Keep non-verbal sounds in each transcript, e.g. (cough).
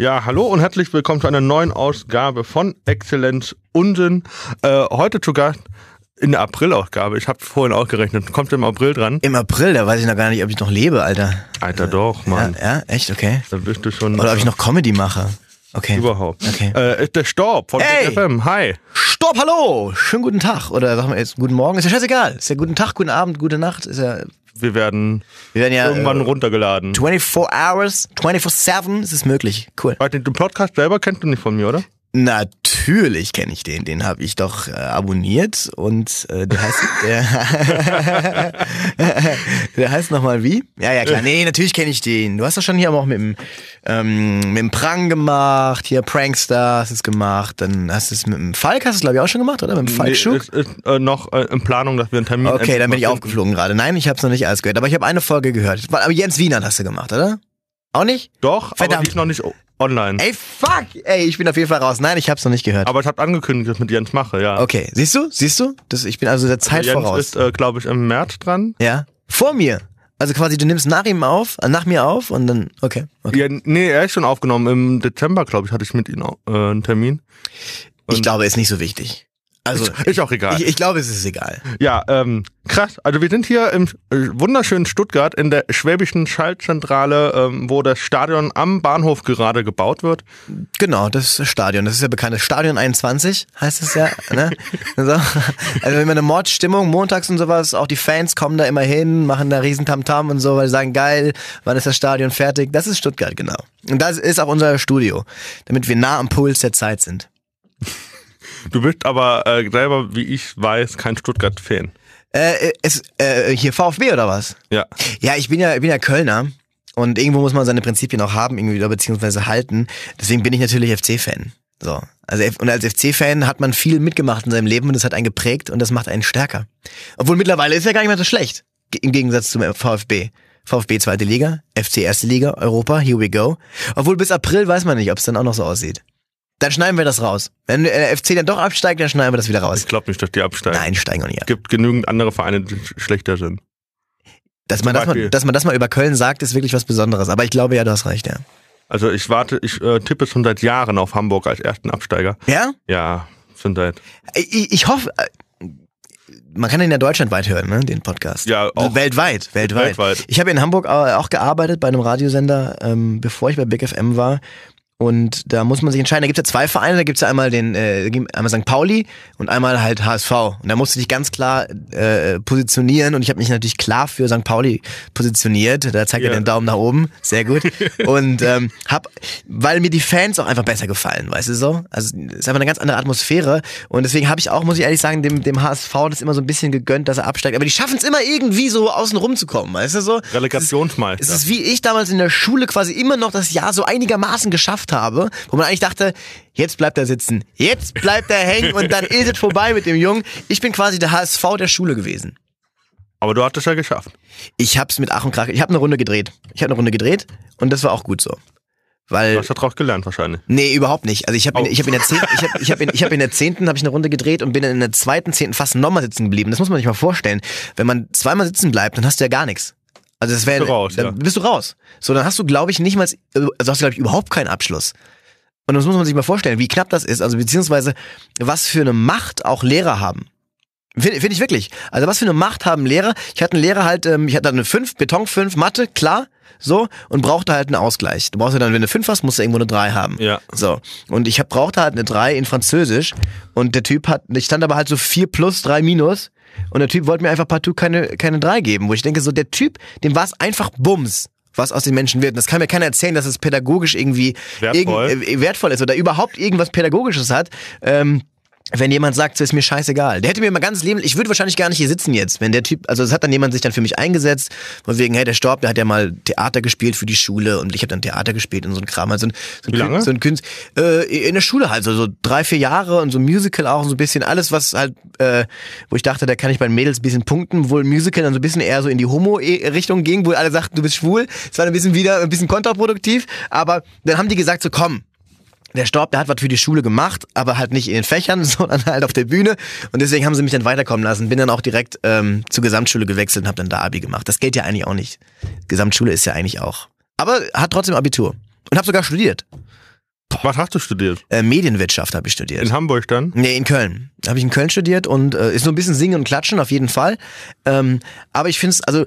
Ja, hallo und herzlich willkommen zu einer neuen Ausgabe von Exzellenz Unsinn. Äh, heute zu Gast in der April-Ausgabe. Ich habe vorhin auch gerechnet. Kommt im April dran? Im April, da weiß ich noch gar nicht, ob ich noch lebe, Alter. Alter, doch, Mann. Ja, ja, echt, okay. Da bist du schon. Oder ob ich noch Comedy mache. Okay. Überhaupt. Okay. Äh, ist der Storb von Hey! FM. Hi. Stopp, hallo! Schönen guten Tag. Oder sagen wir jetzt guten Morgen. Ist ja scheißegal. Ist ja guten Tag, guten Abend, gute Nacht. Ist ja. Wir werden Wir werden ja. irgendwann äh, runtergeladen. 24 Hours, 24-7, ist es möglich. Cool. Den Podcast selber kennst du nicht von mir, oder? Natürlich kenne ich den. Den habe ich doch äh, abonniert und äh, der heißt der, (laughs) der heißt nochmal wie? Ja, ja, klar. Nee, natürlich kenne ich den. Du hast doch schon hier aber auch mit dem, ähm, mit dem Prang gemacht, hier Prankster hast du es gemacht, dann hast du es mit dem Falk, hast du es glaube ich auch schon gemacht, oder? Mit dem Falk Nee, es ist äh, noch äh, in Planung, dass wir einen Termin Okay, dann bin ich aufgeflogen gerade. Nein, ich habe es noch nicht alles gehört, aber ich habe eine Folge gehört. Aber Jens Wiener hast du gemacht, oder? Auch nicht? Doch, aber Verdammt. die ist noch nicht online. Ey, fuck! Ey, ich bin auf jeden Fall raus. Nein, ich hab's noch nicht gehört. Aber ich habe angekündigt, dass ich mit Jens mache, ja. Okay, siehst du? Siehst du? Das, ich bin also der Zeit Jens voraus. ist, äh, glaube ich, im März dran. ja? Vor mir. Also quasi, du nimmst nach ihm auf, äh, nach mir auf und dann, okay. okay. Ja, nee, er ist schon aufgenommen. Im Dezember, glaube ich, hatte ich mit ihm äh, einen Termin. Ich Und- glaube, ist nicht so wichtig. Also, Ist auch egal. ich, ich glaube, es ist egal. ja, ähm, krass. Also wir sind hier im äh, wunderschönen Stuttgart in der schwäbischen Schaltzentrale, ähm, wo das Stadion am Bahnhof gerade gebaut wird. Genau, das ist Stadion. Das ist ja bekannt. Das Stadion 21 heißt es ja. Ne? (laughs) so. Also immer eine Mordstimmung, montags und sowas. Auch die Fans kommen da immer hin, machen da riesen Tamtam und so, weil sie sagen, geil, wann ist das Stadion fertig? Das ist Stuttgart, genau. Und das ist auch unser Studio, damit wir nah am Puls der Zeit sind. Du bist aber äh, selber, wie ich weiß, kein Stuttgart-Fan. Äh, ist, äh, hier VfB oder was? Ja. Ja, ich bin ja, ich bin ja Kölner und irgendwo muss man seine Prinzipien auch haben, irgendwie oder beziehungsweise halten. Deswegen bin ich natürlich FC-Fan. So. Also, und als FC-Fan hat man viel mitgemacht in seinem Leben und das hat einen geprägt und das macht einen stärker. Obwohl mittlerweile ist ja gar nicht mehr so schlecht. Im Gegensatz zum VfB. VfB zweite Liga, FC erste Liga, Europa, here we go. Obwohl bis April weiß man nicht, ob es dann auch noch so aussieht. Dann schneiden wir das raus. Wenn der FC dann doch absteigt, dann schneiden wir das wieder raus. Ich glaube nicht, dass die absteigen. Nein, steigen auch nicht Es gibt genügend andere Vereine, die sch- schlechter sind. Dass man, man, Beispiel. dass man das mal über Köln sagt, ist wirklich was Besonderes. Aber ich glaube ja, du hast recht, ja. Also ich warte, ich äh, tippe schon seit Jahren auf Hamburg als ersten Absteiger. Ja? Ja, schon seit. Ich, ich hoffe, äh, man kann den ja deutschlandweit hören, ne, den Podcast. Ja, auch. weltweit, weltweit. Weltweit. Ich habe in Hamburg äh, auch gearbeitet bei einem Radiosender, ähm, bevor ich bei Big FM war. Und da muss man sich entscheiden. Da gibt es ja zwei Vereine. Da gibt es ja einmal den, äh, einmal St. Pauli und einmal halt HSV. Und da musste ich dich ganz klar äh, positionieren. Und ich habe mich natürlich klar für St. Pauli positioniert. Da zeigt er Ja. den Daumen nach oben. Sehr gut. und ähm, hab, weil mir die Fans auch einfach besser gefallen, weißt du so? Also es ist einfach eine ganz andere Atmosphäre. Und deswegen habe ich auch, muss ich ehrlich sagen, dem, dem HSV das immer so ein bisschen gegönnt, dass er absteigt. Aber die schaffen es immer irgendwie so außen rum zu kommen, weißt du so? Relegationsmeister. Es ist wie ich damals in der Schule quasi immer noch das Jahr so einigermaßen geschafft habe, wo man eigentlich dachte, jetzt bleibt er sitzen, jetzt bleibt er hängen und dann ist es vorbei mit dem Jungen. Ich bin quasi der HSV der Schule gewesen. Aber du hattest ja geschafft. Ich hab's mit Ach und Krach, ich habe eine Runde gedreht. Ich habe eine Runde gedreht und das war auch gut so. Weil Du hast ja drauf gelernt wahrscheinlich. Nee, überhaupt nicht. Also ich habe Oh. in, ich hab in der zehnten, ich hab, ich hab in, ich hab in der zehnten habe ich eine Runde gedreht und bin in der zweiten zehnten fast nochmal sitzen geblieben. Das muss man sich mal vorstellen. Wenn man zweimal sitzen bleibt, dann hast du ja gar nichts. Also das wäre raus, dann ja. bist du raus. So, dann hast du glaube ich nicht mal also hast du glaube ich überhaupt keinen Abschluss. Und das muss man sich mal vorstellen, wie knapp das ist, also beziehungsweise was für eine Macht auch Lehrer haben. Finde find ich wirklich. Also was für eine Macht haben Lehrer? Ich hatte einen Lehrer halt, ähm, ich hatte eine 5, Beton 5, Mathe, klar, so, und brauchte halt einen Ausgleich. Du brauchst ja dann, wenn du 5 hast, musst du irgendwo eine 3 haben. Ja. So. Und ich hab, brauchte halt eine 3 in Französisch und der Typ hat, ich stand aber halt so 4 plus, 3 minus und der Typ wollte mir einfach partout keine, keine 3 geben, wo ich denke, so der Typ, dem war es einfach Bums was aus den Menschen wird. Und das kann mir keiner erzählen, dass es pädagogisch irgendwie Wertvoll. irgend- äh, wertvoll ist oder überhaupt irgendwas Pädagogisches hat. Ähm, wenn jemand sagt, so ist mir scheißegal. Der hätte mir mal ganz leben, ich würde wahrscheinlich gar nicht hier sitzen jetzt, wenn der Typ, also es hat dann jemand sich dann für mich eingesetzt, von wegen, hey, der Storb, der hat ja mal Theater gespielt für die Schule und ich habe dann Theater gespielt und so ein Kram, also so ein, so ein, Wie lange? Kün- so ein Künst, äh, in der Schule halt, so, so drei, vier Jahre und so ein Musical auch, so ein bisschen alles, was halt, äh, wo ich dachte, da kann ich bei den Mädels ein bisschen punkten, wohl Musical dann so ein bisschen eher so in die Homo-Richtung ging, wo alle sagten, du bist schwul. Es war ein bisschen wieder, ein bisschen kontraproduktiv, aber dann haben die gesagt, so komm, der Storb, der hat was für die Schule gemacht, aber halt nicht in den Fächern, (laughs) sondern halt auf der Bühne. Und deswegen haben sie mich dann weiterkommen lassen. Bin dann auch direkt ähm, zur Gesamtschule gewechselt und habe dann da Abi gemacht. Das geht ja eigentlich auch nicht. Gesamtschule ist ja eigentlich auch. Aber hat trotzdem Abitur. Und habe sogar studiert. Was hast du studiert? Äh, Medienwirtschaft habe ich studiert. In Hamburg dann? Nee, in Köln. Habe ich in Köln studiert und äh, ist so ein bisschen Singen und Klatschen auf jeden Fall. Ähm, aber ich finde es, also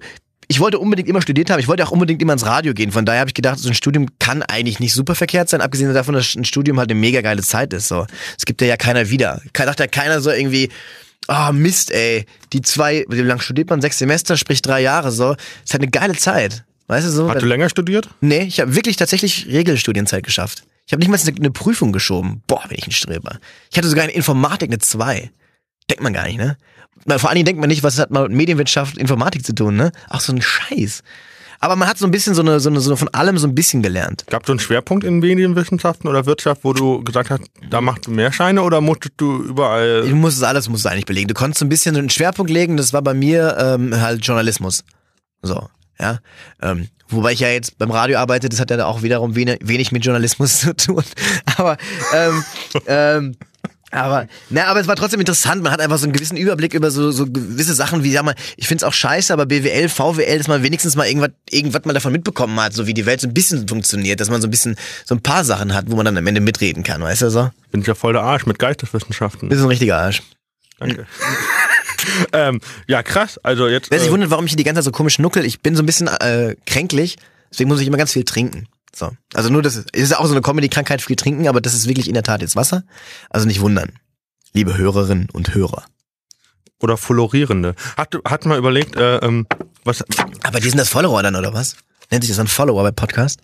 ich wollte unbedingt immer studiert haben, ich wollte auch unbedingt immer ins Radio gehen. Von daher habe ich gedacht, so ein Studium kann eigentlich nicht super verkehrt sein, abgesehen davon, dass ein Studium halt eine mega geile Zeit ist. So. Es gibt ja ja keiner wieder. Da dachte ja keiner so irgendwie, ah oh, Mist, ey, die zwei, wie lange studiert man? Sechs Semester, sprich drei Jahre so. Ist halt eine geile Zeit. Weißt du so? Hast du länger studiert? Nee, ich habe wirklich tatsächlich Regelstudienzeit geschafft. Ich habe nicht mal eine, eine Prüfung geschoben. Boah, bin ich ein Streber. Ich hatte sogar in Informatik eine 2. Denkt man gar nicht, ne? Vor allen Dingen denkt man nicht, was hat mal mit Medienwirtschaft, Informatik zu tun, ne? Ach, so ein Scheiß. Aber man hat so ein bisschen so eine, so eine, so von allem so ein bisschen gelernt. Gab es so einen Schwerpunkt in Medienwissenschaften oder Wirtschaft, wo du gesagt hast, da machst du mehr Scheine oder musstest du überall. Du musstest alles musst du eigentlich belegen. Du konntest so ein bisschen einen Schwerpunkt legen, das war bei mir ähm, halt Journalismus. So, ja. Ähm, wobei ich ja jetzt beim Radio arbeite, das hat ja auch wiederum wenig, wenig mit Journalismus (laughs) zu tun. Aber ähm, ähm, aber, na, aber es war trotzdem interessant. Man hat einfach so einen gewissen Überblick über so, so gewisse Sachen, wie, sag mal, ich find's auch scheiße, aber BWL, VWL, dass man wenigstens mal irgendwas, irgendwas mal davon mitbekommen hat, so wie die Welt so ein bisschen funktioniert, dass man so ein bisschen, so ein paar Sachen hat, wo man dann am Ende mitreden kann, weißt du so? Bin ich ja voll der Arsch mit Geisteswissenschaften. Bist ein richtiger Arsch. Danke. (laughs) ähm, ja, krass. Also jetzt. Wer sich äh, wundert, warum ich hier die ganze Zeit so komisch nuckel, ich bin so ein bisschen äh, kränklich, deswegen muss ich immer ganz viel trinken. So. Also nur das ist auch so eine Comedy-Krankheit, viel trinken, aber das ist wirklich in der Tat jetzt Wasser. Also nicht wundern liebe Hörerinnen und Hörer. Oder Florierende. Hat, hat mal überlegt, äh, ähm, was. Aber die sind das Follower dann, oder was? Nennt sich das ein Follower bei Podcast?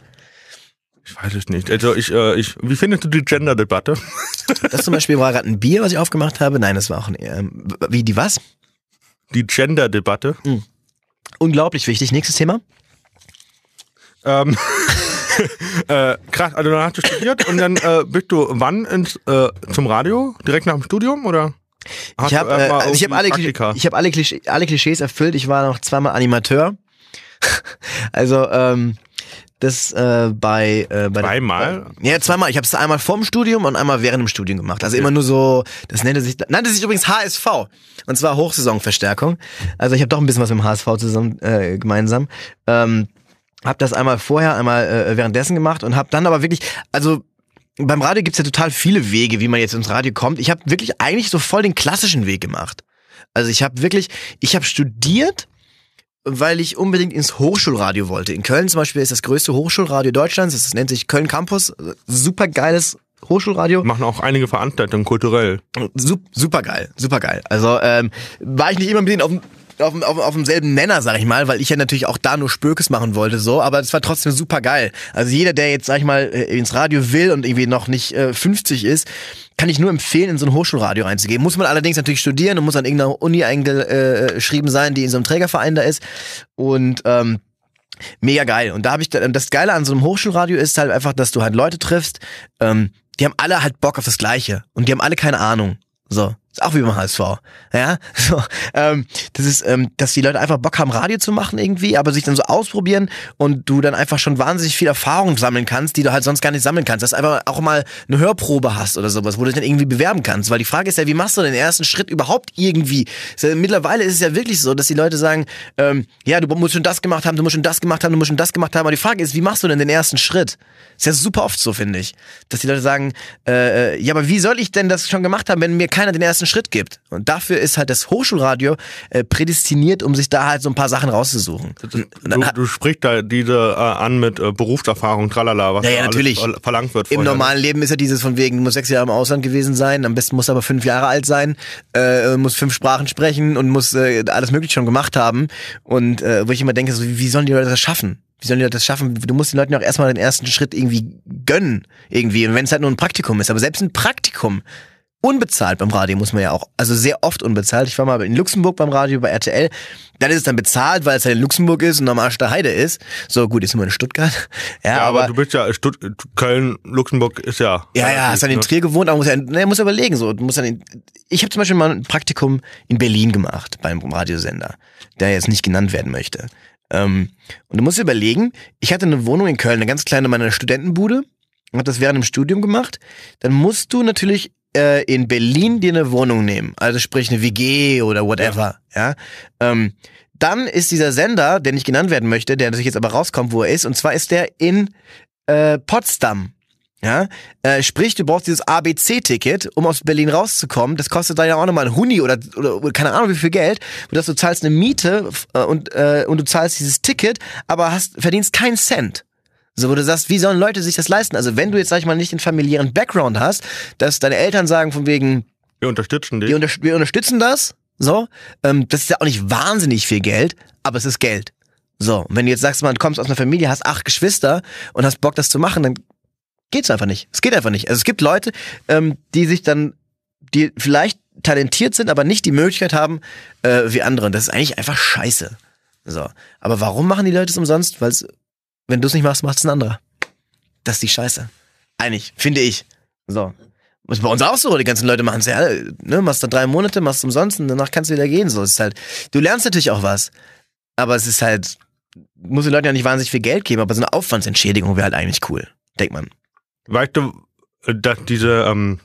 Ich weiß es nicht. Also ich, äh, ich, wie findest du die Gender-Debatte? Das zum Beispiel war gerade ein Bier, was ich aufgemacht habe. Nein, das war auch ein, ähm, wie die was? Die Gender-Debatte. Mhm. Unglaublich wichtig. Nächstes Thema. Ähm, (laughs) äh, krass, also dann hast du studiert und dann äh, bist du wann ins, äh, zum Radio? Direkt nach dem Studium oder? Hast ich habe äh, also ich hab alle, ich hab alle, Klisch alle Klischees erfüllt. Ich war noch zweimal Animateur. (laughs) also ähm, das äh, bei, äh, bei zweimal der, ja zweimal ich habe es einmal vorm Studium und einmal während dem Studium gemacht also immer nur so das nannte sich nannte sich übrigens HSV und zwar Hochsaisonverstärkung also ich habe doch ein bisschen was mit dem HSV zusammen äh, gemeinsam ähm, hab das einmal vorher, einmal äh, währenddessen gemacht und hab dann aber wirklich, also beim Radio gibt's ja total viele Wege, wie man jetzt ins Radio kommt. Ich habe wirklich eigentlich so voll den klassischen Weg gemacht. Also ich habe wirklich, ich habe studiert, weil ich unbedingt ins Hochschulradio wollte. In Köln zum Beispiel ist das größte Hochschulradio Deutschlands. Das nennt sich Köln Campus. Super geiles Hochschulradio. Machen auch einige Veranstaltungen kulturell. Super geil, super geil. Also ähm, war ich nicht immer mit denen auf dem auf, auf, auf demselben Nenner, sag ich mal, weil ich ja natürlich auch da nur Spökes machen wollte, so, aber es war trotzdem super geil. Also jeder, der jetzt, sag ich mal, äh, ins Radio will und irgendwie noch nicht äh, 50 ist, kann ich nur empfehlen, in so ein Hochschulradio reinzugehen. Muss man allerdings natürlich studieren und muss an irgendeiner Uni eingeschrieben sein, die in so einem Trägerverein da ist. Und ähm, mega geil. Und da habe ich das Geile an so einem Hochschulradio ist halt einfach, dass du halt Leute triffst, ähm, die haben alle halt Bock auf das Gleiche und die haben alle keine Ahnung. So. Ist auch wie beim HSV. Ja, (laughs) so, ähm, das ist, ähm, dass die Leute einfach Bock haben, Radio zu machen irgendwie, aber sich dann so ausprobieren und du dann einfach schon wahnsinnig viel Erfahrung sammeln kannst, die du halt sonst gar nicht sammeln kannst. Dass du einfach auch mal eine Hörprobe hast oder sowas, wo du dich dann irgendwie bewerben kannst. Weil die Frage ist ja, wie machst du den ersten Schritt überhaupt irgendwie? Ja, mittlerweile ist es ja wirklich so, dass die Leute sagen, ähm, ja, du musst schon das gemacht haben, du musst schon das gemacht haben, du musst schon das gemacht haben. Aber die Frage ist, wie machst du denn den ersten Schritt? Ist ja super oft so, finde ich. Dass die Leute sagen, äh, äh, ja, aber wie soll ich denn das schon gemacht haben, wenn mir keiner den ersten Schritt gibt? Und dafür ist halt das Hochschulradio äh, prädestiniert, um sich da halt so ein paar Sachen rauszusuchen. Du, du sprichst da diese äh, an mit äh, Berufserfahrung, tralala, was ja, ja, natürlich. verlangt wird. Im normalen Leben ist ja dieses von wegen, du musst sechs Jahre im Ausland gewesen sein, am besten musst du aber fünf Jahre alt sein, äh, muss fünf Sprachen sprechen und muss äh, alles mögliche schon gemacht haben. Und äh, wo ich immer denke, so, wie, wie sollen die Leute das schaffen? wie sollen die das schaffen? Du musst den Leuten auch erstmal den ersten Schritt irgendwie gönnen. Irgendwie. Und wenn es halt nur ein Praktikum ist. Aber selbst ein Praktikum, unbezahlt beim Radio muss man ja auch, also sehr oft unbezahlt. Ich war mal in Luxemburg beim Radio bei RTL. Dann ist es dann bezahlt, weil es halt in Luxemburg ist und am Arsch der Heide ist. So, gut, jetzt sind wir in Stuttgart. (laughs) Ja, ja aber, aber, du bist ja, Stutt Köln, Luxemburg ist ja. Ja, ja, hast dann in? Trier gewohnt, aber muss ja, ne, muss überlegen, so, muss dann in, ich habe zum Beispiel mal ein Praktikum in Berlin gemacht beim Radiosender, der jetzt nicht genannt werden möchte. Ähm, und du musst dir überlegen, ich hatte eine Wohnung in Köln, eine ganz kleine meiner Studentenbude, und hat das während dem Studium gemacht. Dann musst du natürlich äh, in Berlin dir eine Wohnung nehmen, also sprich eine WG oder whatever, ja. ja? Ähm, dann ist dieser Sender, der nicht genannt werden möchte, der natürlich jetzt aber rauskommt, wo er ist, und zwar ist der in äh, Potsdam. Ja, äh, sprich, du brauchst dieses ABC-Ticket, um aus Berlin rauszukommen. Das kostet dann ja auch nochmal ein Huni oder, oder, oder keine Ahnung wie viel Geld. Dass du zahlst eine Miete äh, und, äh, und du zahlst dieses Ticket, aber hast verdienst keinen Cent. So, wo du sagst, wie sollen Leute sich das leisten? Also wenn du jetzt, sag ich mal, nicht den familiären Background hast, dass deine Eltern sagen von wegen, Wir unterstützen dich. wir, unter wir unterstützen das, so, ähm, das ist ja auch nicht wahnsinnig viel Geld, aber es ist Geld. So, und wenn du jetzt sagst, man, kommst aus einer Familie, hast acht Geschwister und hast Bock, das zu machen, dann geht's einfach nicht. Es geht einfach nicht. Also es gibt Leute, ähm, die sich dann, die vielleicht talentiert sind, aber nicht die Möglichkeit haben äh, wie andere. Und das ist eigentlich einfach scheiße. So. Aber warum machen die Leute es umsonst? Weil wenn du es nicht machst, macht es ein anderer. Das ist die Scheiße. Eigentlich, finde ich. So. Das ist bei uns auch so. Die ganzen Leute machen es ja, ne, machst dann drei Monate, machst umsonst und danach kannst du wieder gehen. So, es ist halt, du lernst natürlich auch was. Aber es ist halt, muss den Leuten ja nicht wahnsinnig viel Geld geben, aber so eine Aufwandsentschädigung wäre halt eigentlich cool. Denkt man. Weißt du, dass diese, ähm,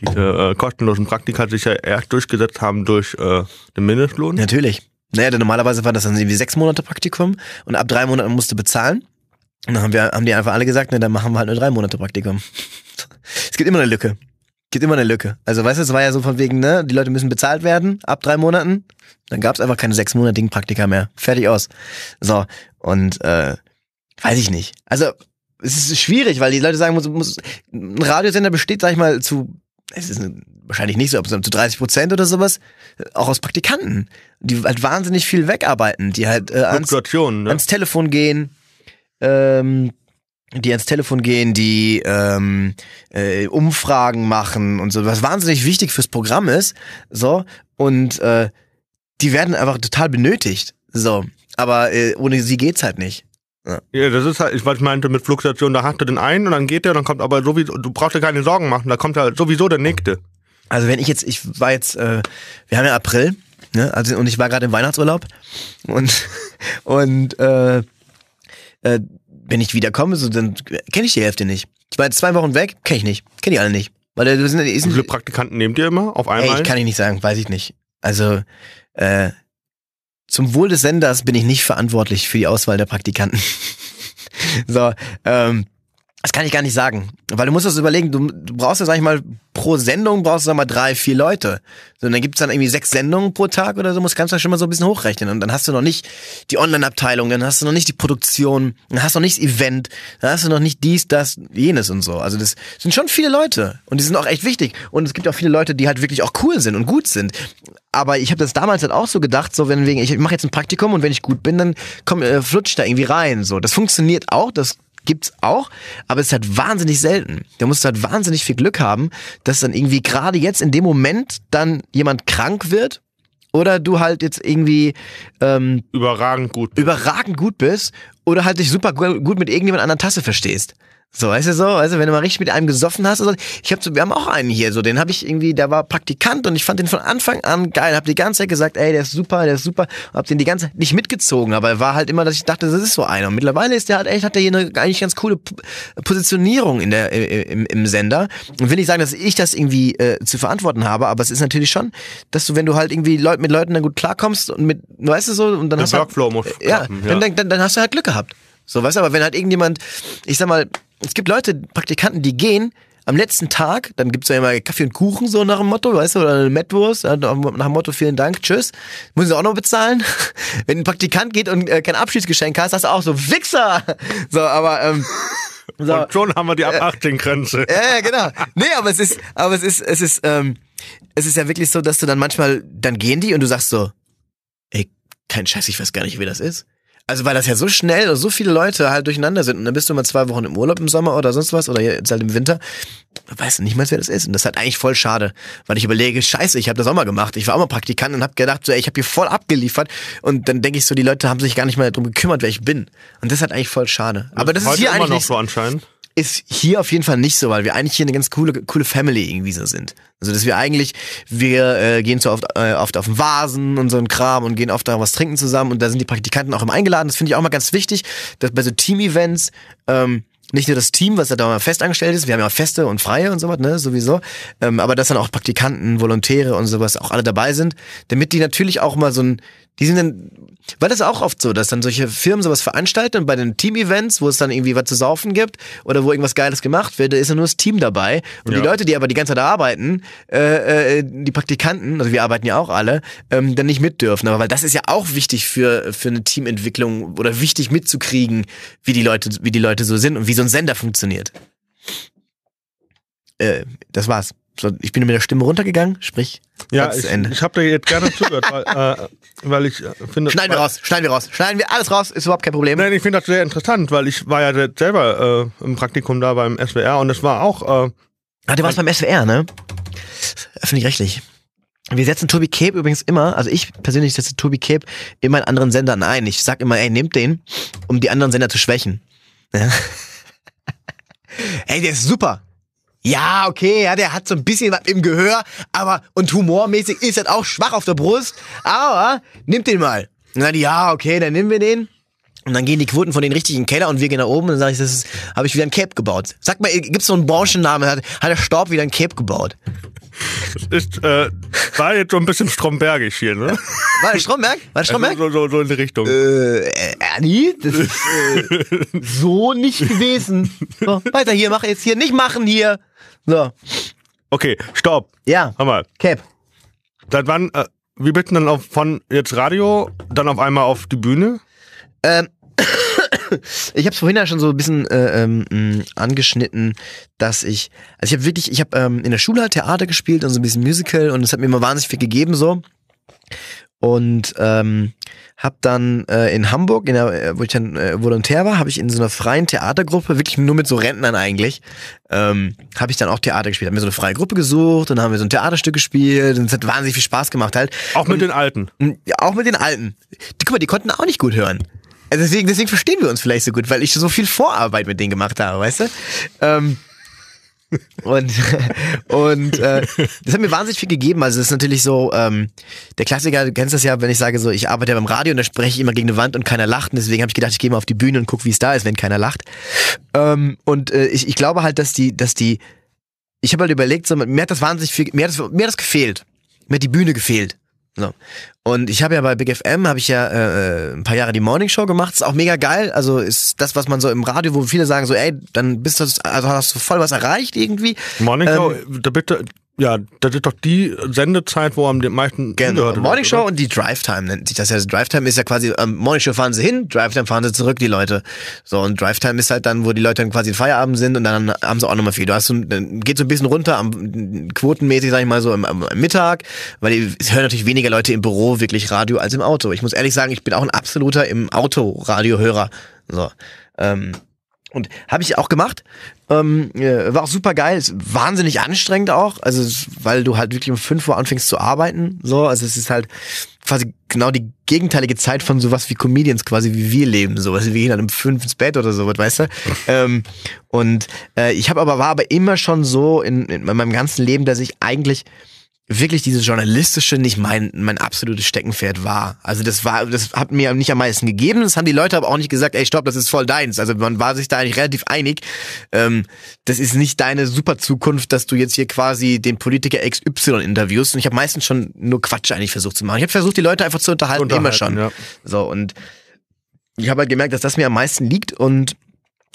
diese äh, kostenlosen Praktika sich ja erst durchgesetzt haben durch äh, den Mindestlohn? Natürlich. Naja, denn normalerweise war das dann irgendwie sechs Monate Praktikum und ab drei Monaten musst du bezahlen. Und dann haben, wir, haben die einfach alle gesagt, ne, dann machen wir halt nur drei Monate Praktikum. (laughs) es gibt immer eine Lücke. Gibt immer eine Lücke. Also weißt du, es war ja so von wegen, ne, die Leute müssen bezahlt werden ab drei Monaten. Dann gab es einfach keine sechsmonatigen Praktika mehr. Fertig aus. So, und äh, weiß ich nicht. Also es ist schwierig, weil die Leute sagen, muss, muss, ein Radiosender besteht, sag ich mal, zu, es ist wahrscheinlich nicht so, aber zu 30 Prozent oder sowas, auch aus Praktikanten, die halt wahnsinnig viel wegarbeiten, die halt äh, ans, ne? ans Telefon gehen, ähm, die ans Telefon gehen, die ähm, äh, Umfragen machen und so, was wahnsinnig wichtig fürs Programm ist, so und äh, die werden einfach total benötigt, so, aber äh, ohne sie geht's halt nicht. Ja, das ist halt, ich was ich meinte mit Fluktuation, da hast du den einen und dann geht der, dann kommt aber sowieso, du brauchst dir keine Sorgen machen, da kommt ja sowieso der nächste. Also wenn ich jetzt, ich war jetzt, äh, wir haben ja April, ne, also und ich war gerade im Weihnachtsurlaub und (laughs) und äh, äh, wenn ich wiederkomme, so dann kenne ich die Hälfte nicht. Ich war jetzt zwei Wochen weg, kenne ich nicht, kenne die alle nicht, weil äh, wir sind, Wie viele Praktikanten nehmt ihr immer auf einmal? Ey, ich kann ich nicht sagen, weiß ich nicht. Also äh, zum Wohl des Senders bin ich nicht verantwortlich für die Auswahl der Praktikanten. (laughs) so, ähm, das kann ich gar nicht sagen. Weil du musst das überlegen, du, du brauchst ja, sag ich mal, pro Sendung brauchst du, sag mal, drei, vier Leute. Und dann gibt's dann irgendwie sechs Sendungen pro Tag oder so, musst kannst du schon mal so ein bisschen hochrechnen. Und dann hast du noch nicht die Online-Abteilung, dann hast du noch nicht die Produktion, dann hast du noch nicht das Event, dann hast du noch nicht dies, das, jenes und so. Also das sind schon viele Leute. Und die sind auch echt wichtig. Und es gibt auch viele Leute, die halt wirklich auch cool sind und gut sind. Aber ich habe das damals halt auch so gedacht, so wenn wegen, ich mache jetzt ein Praktikum und wenn ich gut bin, dann komm, äh, flutscht da irgendwie rein. So, das funktioniert auch, das gibt's auch, aber es ist halt wahnsinnig selten. Da musst du halt wahnsinnig viel Glück haben, dass dann irgendwie gerade jetzt in dem Moment dann jemand krank wird oder du halt jetzt irgendwie ähm, Überragend gut. überragend gut bist oder halt dich super gu- gut mit irgendjemand an der Tasse verstehst. So, weißt du so, weißt du, wenn du mal richtig mit einem gesoffen hast, also ich habe so, wir haben auch einen hier, so, den habe ich irgendwie, der war Praktikant und ich fand den von Anfang an geil, hab die ganze Zeit gesagt, ey, der ist super, der ist super, hab den die ganze Zeit nicht mitgezogen, aber er war halt immer, dass ich dachte, das ist so einer. Und mittlerweile ist der halt echt, hat der hier eine eigentlich ganz coole Positionierung in der im, im Sender. Und will nicht sagen, dass ich das irgendwie äh, zu verantworten habe, aber es ist natürlich schon, dass du, wenn du halt irgendwie Leut, mit Leuten dann gut klarkommst und mit, weißt du so, und dann Der hast du halt, ja, klappen, dann, dann, dann, dann hast du halt Glück gehabt. So, weißt du, aber wenn halt irgendjemand, ich sag mal, es gibt Leute, Praktikanten, die gehen am letzten Tag, dann gibt's ja immer Kaffee und Kuchen, so nach dem Motto, weißt du, oder eine Mettwurst, nach dem Motto, vielen Dank, tschüss. Müssen sie auch noch bezahlen. (laughs) Wenn ein Praktikant geht und äh, kein Abschiedsgeschenk hast, hast du auch so Wichser. So, aber ähm, so, (laughs) Und schon haben wir die ab 18 Grenze. ja, ja, genau. Nee, aber es ist, aber es ist, es ist, ähm, es ist ja wirklich so, dass du dann manchmal, dann gehen die und du sagst so, ey, kein Scheiß, ich weiß gar nicht, wie das ist. Also weil das ja so schnell und so viele Leute halt durcheinander sind und dann bist du mal zwei Wochen im Urlaub im Sommer oder sonst was oder jetzt halt im Winter, weißt du nicht mal, wer das ist. Und das ist halt eigentlich voll schade, weil ich überlege, scheiße, ich habe das auch mal gemacht, ich war auch mal Praktikant und habe gedacht, so, ey, ich habe hier voll abgeliefert. Und dann denke ich so, die Leute haben sich gar nicht mal darum gekümmert, wer ich bin. Und das ist halt eigentlich voll schade. Aber das ist Heute hier immer eigentlich noch so. anscheinend. Ist hier auf jeden Fall nicht so, weil wir eigentlich hier eine ganz coole, coole Family irgendwie so sind. Also dass wir eigentlich, wir äh, gehen so oft, äh, oft auf den Vasen und so ein Kram und gehen oft da was trinken zusammen und da sind die Praktikanten auch immer eingeladen. Das finde ich auch mal ganz wichtig, dass bei so Team-Events ähm, nicht nur das Team, was da mal fest angestellt ist, wir haben ja auch Feste und Freie und sowas, ne, sowieso, ähm, aber dass dann auch Praktikanten, Volontäre und sowas auch alle dabei sind, damit die natürlich auch mal so ein, Die sind dann, weil das ist auch oft so, dass dann solche Firmen sowas veranstalten und bei den Team-Events, wo es dann irgendwie was zu saufen gibt oder wo irgendwas Geiles gemacht wird, da ist dann nur das Team dabei. Und Ja. die Leute, die aber die ganze Zeit arbeiten, äh, äh, die Praktikanten, also wir arbeiten ja auch alle, ähm, dann nicht mit dürfen. Aber weil das ist ja auch wichtig für, für eine Teamentwicklung oder wichtig mitzukriegen, wie die Leute, wie die Leute so sind und wie so ein Sender funktioniert. Äh, das war's. So, ich bin mit der Stimme runtergegangen, sprich, Ja, ich, Ende. ich habe dir jetzt gerne zugehört, weil, äh, weil ich äh, finde. Schneiden wir raus, schneiden wir raus, schneiden wir alles raus, ist überhaupt kein Problem. Nein, ich finde das sehr interessant, weil ich war ja selber äh, im Praktikum da beim SWR und es war auch. Äh, Ah, du warst beim SWR, ne? Öffentlich-rechtlich. Wir setzen Tobi Cape übrigens immer, also ich persönlich setze Tobi Cape immer in anderen Sendern ein. Ich sag immer, ey, nehmt den, um die anderen Sender zu schwächen. Ja. (laughs) ey, der ist super. Ja, okay, ja, der hat so ein bisschen was im Gehör, aber und humormäßig ist er auch schwach auf der Brust, aber nimmt den mal. Und dann, ja, okay, dann nehmen wir den. Und dann gehen die Quoten von den richtigen Keller und wir gehen nach oben und dann sage ich, das ist, habe ich wieder ein Cape gebaut. Sag mal, gibt's so einen Branchennamen, hat, hat der Staub wieder ein Cape gebaut? ist, äh, war jetzt so ein bisschen strombergisch hier, ne? War das Stromberg? War das Stromberg? Also, so, so, so in die Richtung. Äh, Ernie, das ist äh, (laughs) so nicht gewesen. So, weiter hier, mach jetzt hier, nicht machen hier. So, Okay, stopp. ja, Hör mal. Cape. Seit wann, äh, wie bitten dann auf, von jetzt Radio, dann auf einmal auf die Bühne? Ähm, (coughs) ich habe es vorhin ja schon so ein bisschen äh, ähm, mh, angeschnitten, dass ich, also ich habe wirklich, ich habe ähm, in der Schule halt Theater gespielt und so ein bisschen Musical und es hat mir immer wahnsinnig viel gegeben so. Und ähm, habe dann äh, in Hamburg, in der, äh, wo ich dann äh, Volontär war, habe ich in so einer freien Theatergruppe, wirklich nur mit so Rentnern eigentlich, ähm, habe ich dann auch Theater gespielt. Hab mir so eine freie Gruppe gesucht und dann haben wir so ein Theaterstück gespielt und es hat wahnsinnig viel Spaß gemacht halt. Auch mit den Alten. Ja, auch mit den Alten. Die, guck mal, die konnten auch nicht gut hören. Also deswegen, deswegen verstehen wir uns vielleicht so gut, weil ich so viel Vorarbeit mit denen gemacht habe, weißt du? Ähm, und (laughs) und äh, das hat mir wahnsinnig viel gegeben. Also es ist natürlich so, ähm, der Klassiker, du kennst das ja, wenn ich sage so, ich arbeite ja beim Radio und da spreche ich immer gegen eine Wand und keiner lacht. Und deswegen habe ich gedacht, ich gehe mal auf die Bühne und guck, wie es da ist, wenn keiner lacht. Ähm, und äh, ich, ich glaube halt, dass die, dass die, ich habe halt überlegt, so, mir hat das wahnsinnig viel, mir hat das, mir hat das gefehlt. Mir hat die Bühne gefehlt. So. Und ich habe ja bei Big FM habe ich ja äh, ein paar Jahre die Morning Show gemacht. Ist auch mega geil. Also ist das, was man so im Radio, wo viele sagen so, ey, dann bist du, also hast du voll was erreicht irgendwie. Morning Ähm, Show, da bitte, ja, das ist doch die Sendezeit, wo am meisten Genau. Morning Show und die Drive Time nennt sich das ja. Also Drive Time ist ja quasi, ähm, Morning Show fahren sie hin, Drive Time fahren sie zurück, die Leute. So, und Drive Time ist halt dann, wo die Leute dann quasi in Feierabend sind und dann haben sie auch nochmal viel. Du hast so, dann geht so ein bisschen runter, am, quotenmäßig, sag ich mal, so am, am, am Mittag, weil die- es hören natürlich weniger Leute im Büro wirklich Radio als im Auto. Ich muss ehrlich sagen, ich bin auch ein absoluter im Auto Radiohörer. So. Ähm, und habe ich auch gemacht. Ähm, äh, war auch super geil. Ist wahnsinnig anstrengend auch. Also, weil du halt wirklich um 5 Uhr anfängst zu arbeiten. So, also es ist halt quasi genau die gegenteilige Zeit von sowas wie Comedians quasi wie wir leben. So, also wir gehen dann um 5 ins Bett oder sowas, weißt du? (laughs) ähm, und äh, ich habe aber war aber immer schon so in, in meinem ganzen Leben, dass ich eigentlich wirklich dieses journalistische nicht mein mein absolutes Steckenpferd war. Also das war das hat mir nicht am meisten gegeben. Das haben die Leute aber auch nicht gesagt. Ey, stopp, das ist voll deins. Also man war sich da eigentlich relativ einig. Ähm, das ist nicht deine super Zukunft, dass du jetzt hier quasi den Politiker XY interviewst. Und ich habe meistens schon nur Quatsch eigentlich versucht zu machen. Ich habe versucht, die Leute einfach zu unterhalten, immer Unterhalten, schon. ja. So und ich habe halt gemerkt, dass das mir am meisten liegt und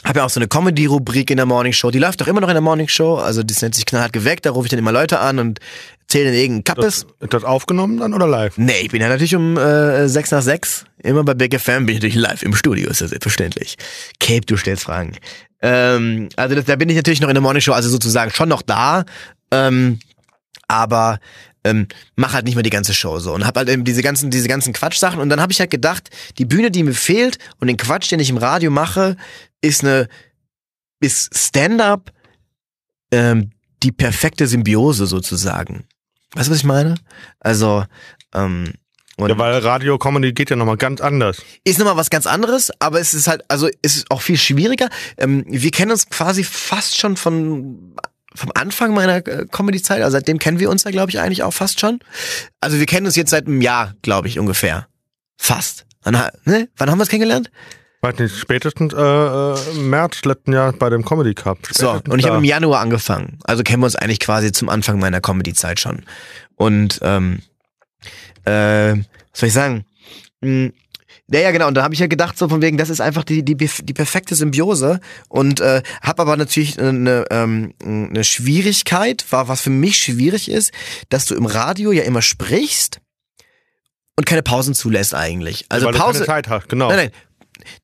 habe ja auch so eine Comedy-Rubrik in der Morning Show. Die läuft auch immer noch in der Morning Show. Also das nennt sich knallhart geweckt. Da rufe ich dann immer Leute an und zähle dann irgendeinen Kappes. Das, ist das aufgenommen dann oder live? Nee, ich bin ja natürlich um äh, 6 nach 6. Immer bei Big FM bin ich natürlich live im Studio, ist ja selbstverständlich. Cape, du stellst Fragen. Ähm, also das, da bin ich natürlich noch in der Morning Show, also sozusagen schon noch da. Ähm, aber ähm, mach halt nicht mehr die ganze Show so und hab halt eben diese ganzen diese ganzen Quatschsachen und dann habe ich halt gedacht, die Bühne, die mir fehlt und den Quatsch, den ich im Radio mache, ist eine ist Stand-up ähm, die perfekte Symbiose sozusagen. Weißt du, was ich meine? Also ähm, und Ja, weil Radio Comedy geht ja nochmal ganz anders. ist nochmal was ganz anderes, aber es ist halt, also es ist auch viel schwieriger. Ähm, wir kennen uns quasi fast schon von vom Anfang meiner äh, Comedy-Zeit, also seitdem kennen wir uns ja, glaube ich, eigentlich auch fast schon. Also wir kennen uns jetzt seit einem Jahr, glaube ich, ungefähr. Fast. Wann, ne? Wann haben wir uns kennengelernt? Weiß nicht, spätestens äh, äh, März letzten Jahr bei dem Comedy Cup. So, Spätestens und ich habe im Januar angefangen. Also kennen wir uns eigentlich quasi zum Anfang meiner Comedy-Zeit schon. Und ähm, äh, was soll ich sagen? mh, ja, ja, genau. Und da habe ich ja gedacht, so von wegen, das ist einfach die, die, die perfekte Symbiose. Und äh, habe aber natürlich eine, ähm, eine Schwierigkeit, war, was für mich schwierig ist, dass du im Radio ja immer sprichst und keine Pausen zulässt eigentlich. Also Weil Pause. du keine Zeit hast, genau. Nein, nein.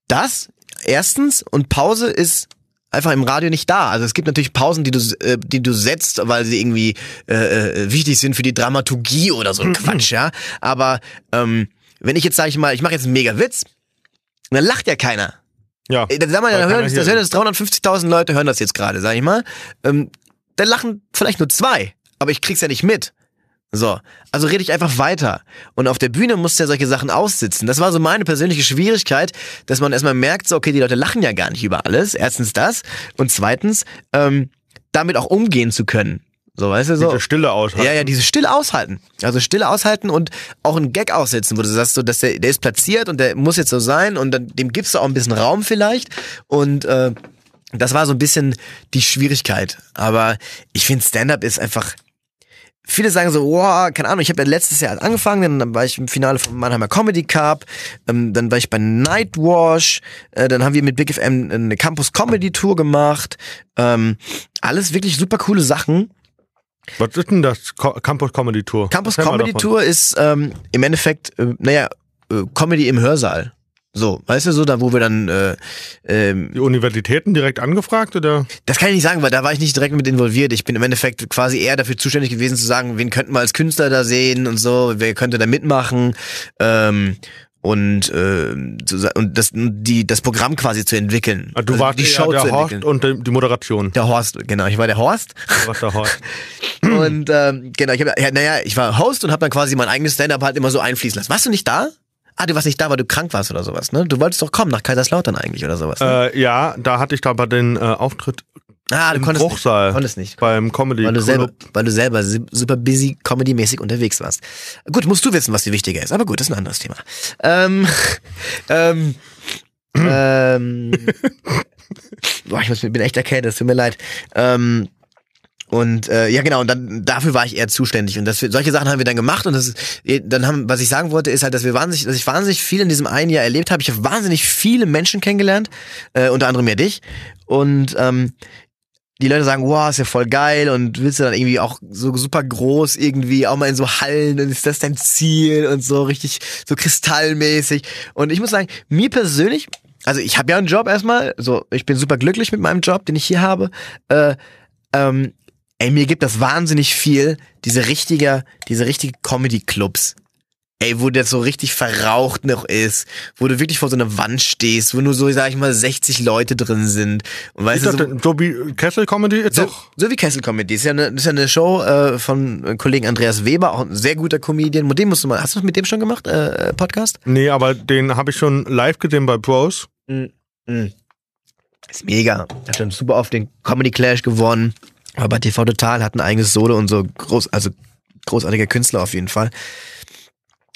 Das erstens und Pause ist einfach im Radio nicht da. Also es gibt natürlich Pausen, die du, äh, die du setzt, weil sie irgendwie äh, äh, wichtig sind für die Dramaturgie oder so ein Quatsch, ja. Aber ähm, wenn ich jetzt sage ich mal, ich mache jetzt einen mega Witz, dann lacht ja keiner. Ja. Äh, Dann sag mal, Weil dann hören, das hören jetzt 350.000 Leute hören das jetzt gerade, sag ich mal. Ähm, dann lachen vielleicht nur zwei, aber ich krieg's ja nicht mit. So, also rede ich einfach weiter. Und auf der Bühne musst du ja solche Sachen aussitzen. Das war so meine persönliche Schwierigkeit, dass man erstmal merkt, so, okay, die Leute lachen ja gar nicht über alles. Erstens das. Und zweitens, ähm, damit auch umgehen zu können. So, weißt du, so. Diese Stille aushalten. Ja, ja, diese Stille aushalten. Also Stille aushalten und auch einen Gag aussetzen, wo du sagst, so, dass der, der ist platziert und der muss jetzt so sein und dann, dem gibst du auch ein bisschen Raum vielleicht. Und äh, das war so ein bisschen die Schwierigkeit. Aber ich finde, Stand-up ist einfach. Viele sagen so, wow, keine Ahnung, ich habe ja letztes Jahr angefangen, dann war ich im Finale vom Mannheimer Comedy Cup, ähm, dann war ich bei Nightwash, äh, dann haben wir mit Big FM eine Campus Comedy Tour gemacht. Ähm, alles wirklich super coole Sachen. Was ist denn das Co Campus Comedy Tour? Campus Comedy. Tour ist ähm, im Endeffekt, äh, naja, äh, Comedy im Hörsaal. So, weißt du, so da, wo wir dann, äh, ähm, Die Universitäten direkt angefragt oder? das kann ich nicht sagen, weil da war ich nicht direkt mit involviert. Ich bin im Endeffekt quasi eher dafür zuständig gewesen zu sagen, wen könnten wir als Künstler da sehen und so, wer könnte da mitmachen ähm, und äh, und das die das Programm quasi zu entwickeln. Ah, Du Also warst die Show der zu Horst entwickeln. und die, die Moderation. Der Horst, genau, ich war der Horst. Du warst der Horst. (laughs) Und ähm, genau, ich hab, ja, naja, ich war Host und habe dann quasi mein eigenes Stand-up halt immer so einfließen lassen. Warst du nicht da? Ah, du warst nicht da, weil du krank warst oder sowas, ne? Du wolltest doch kommen nach Kaiserslautern eigentlich oder sowas. Ne? äh, ja, da hatte ich da bei den äh, Auftritt ah, du im konntest Bruchsaal. nicht. Konntest nicht. beim Comedy Weil du, selber, weil du selber su- super busy, comedy-mäßig unterwegs warst. Gut, musst du wissen, was dir wichtiger ist. Aber gut, das ist ein anderes Thema. Ähm, (laughs) ähm, ähm, (laughs) boah, ich muss, bin echt erkältet, es tut mir leid. Ähm, und äh, ja genau, und dann dafür war ich eher zuständig. Und das, solche Sachen haben wir dann gemacht. Und das dann haben, was ich sagen wollte, ist halt, dass wir wahnsinnig, dass ich wahnsinnig viel in diesem einen Jahr erlebt habe. Ich habe wahnsinnig viele Menschen kennengelernt, äh, unter anderem ja dich. Und ähm, die Leute sagen, wow, ist ja voll geil. Und willst du dann irgendwie auch so super groß irgendwie auch mal in so Hallen? Und ist das dein Ziel? Und so richtig so kristallmäßig. Und ich muss sagen, mir persönlich, also ich habe ja einen Job erstmal, so ich bin super glücklich mit meinem Job, den ich hier habe, äh, ähm, ey, mir gibt das wahnsinnig viel, diese richtige, diese richtige Comedy-Clubs. Ey, wo das so richtig verraucht noch ist, wo du wirklich vor so einer Wand stehst, wo nur so, sag ich mal, 60 Leute drin sind. Und weißt Ist du, das so, so wie Kessel Comedy? Ist so, doch. so wie Kessel Comedy. Ist ja eine, ist ja eine Show äh, von Kollegen Andreas Weber, auch ein sehr guter Comedian. Mit dem musst du mal, hast du mit dem schon gemacht, äh, äh, Podcast? Nee, aber den habe ich schon live gesehen bei Bros. Ist mega. Hat schon super oft den Comedy Clash gewonnen. Aber bei TV Total hat ein eigenes Solo und so groß, also großartiger Künstler auf jeden Fall.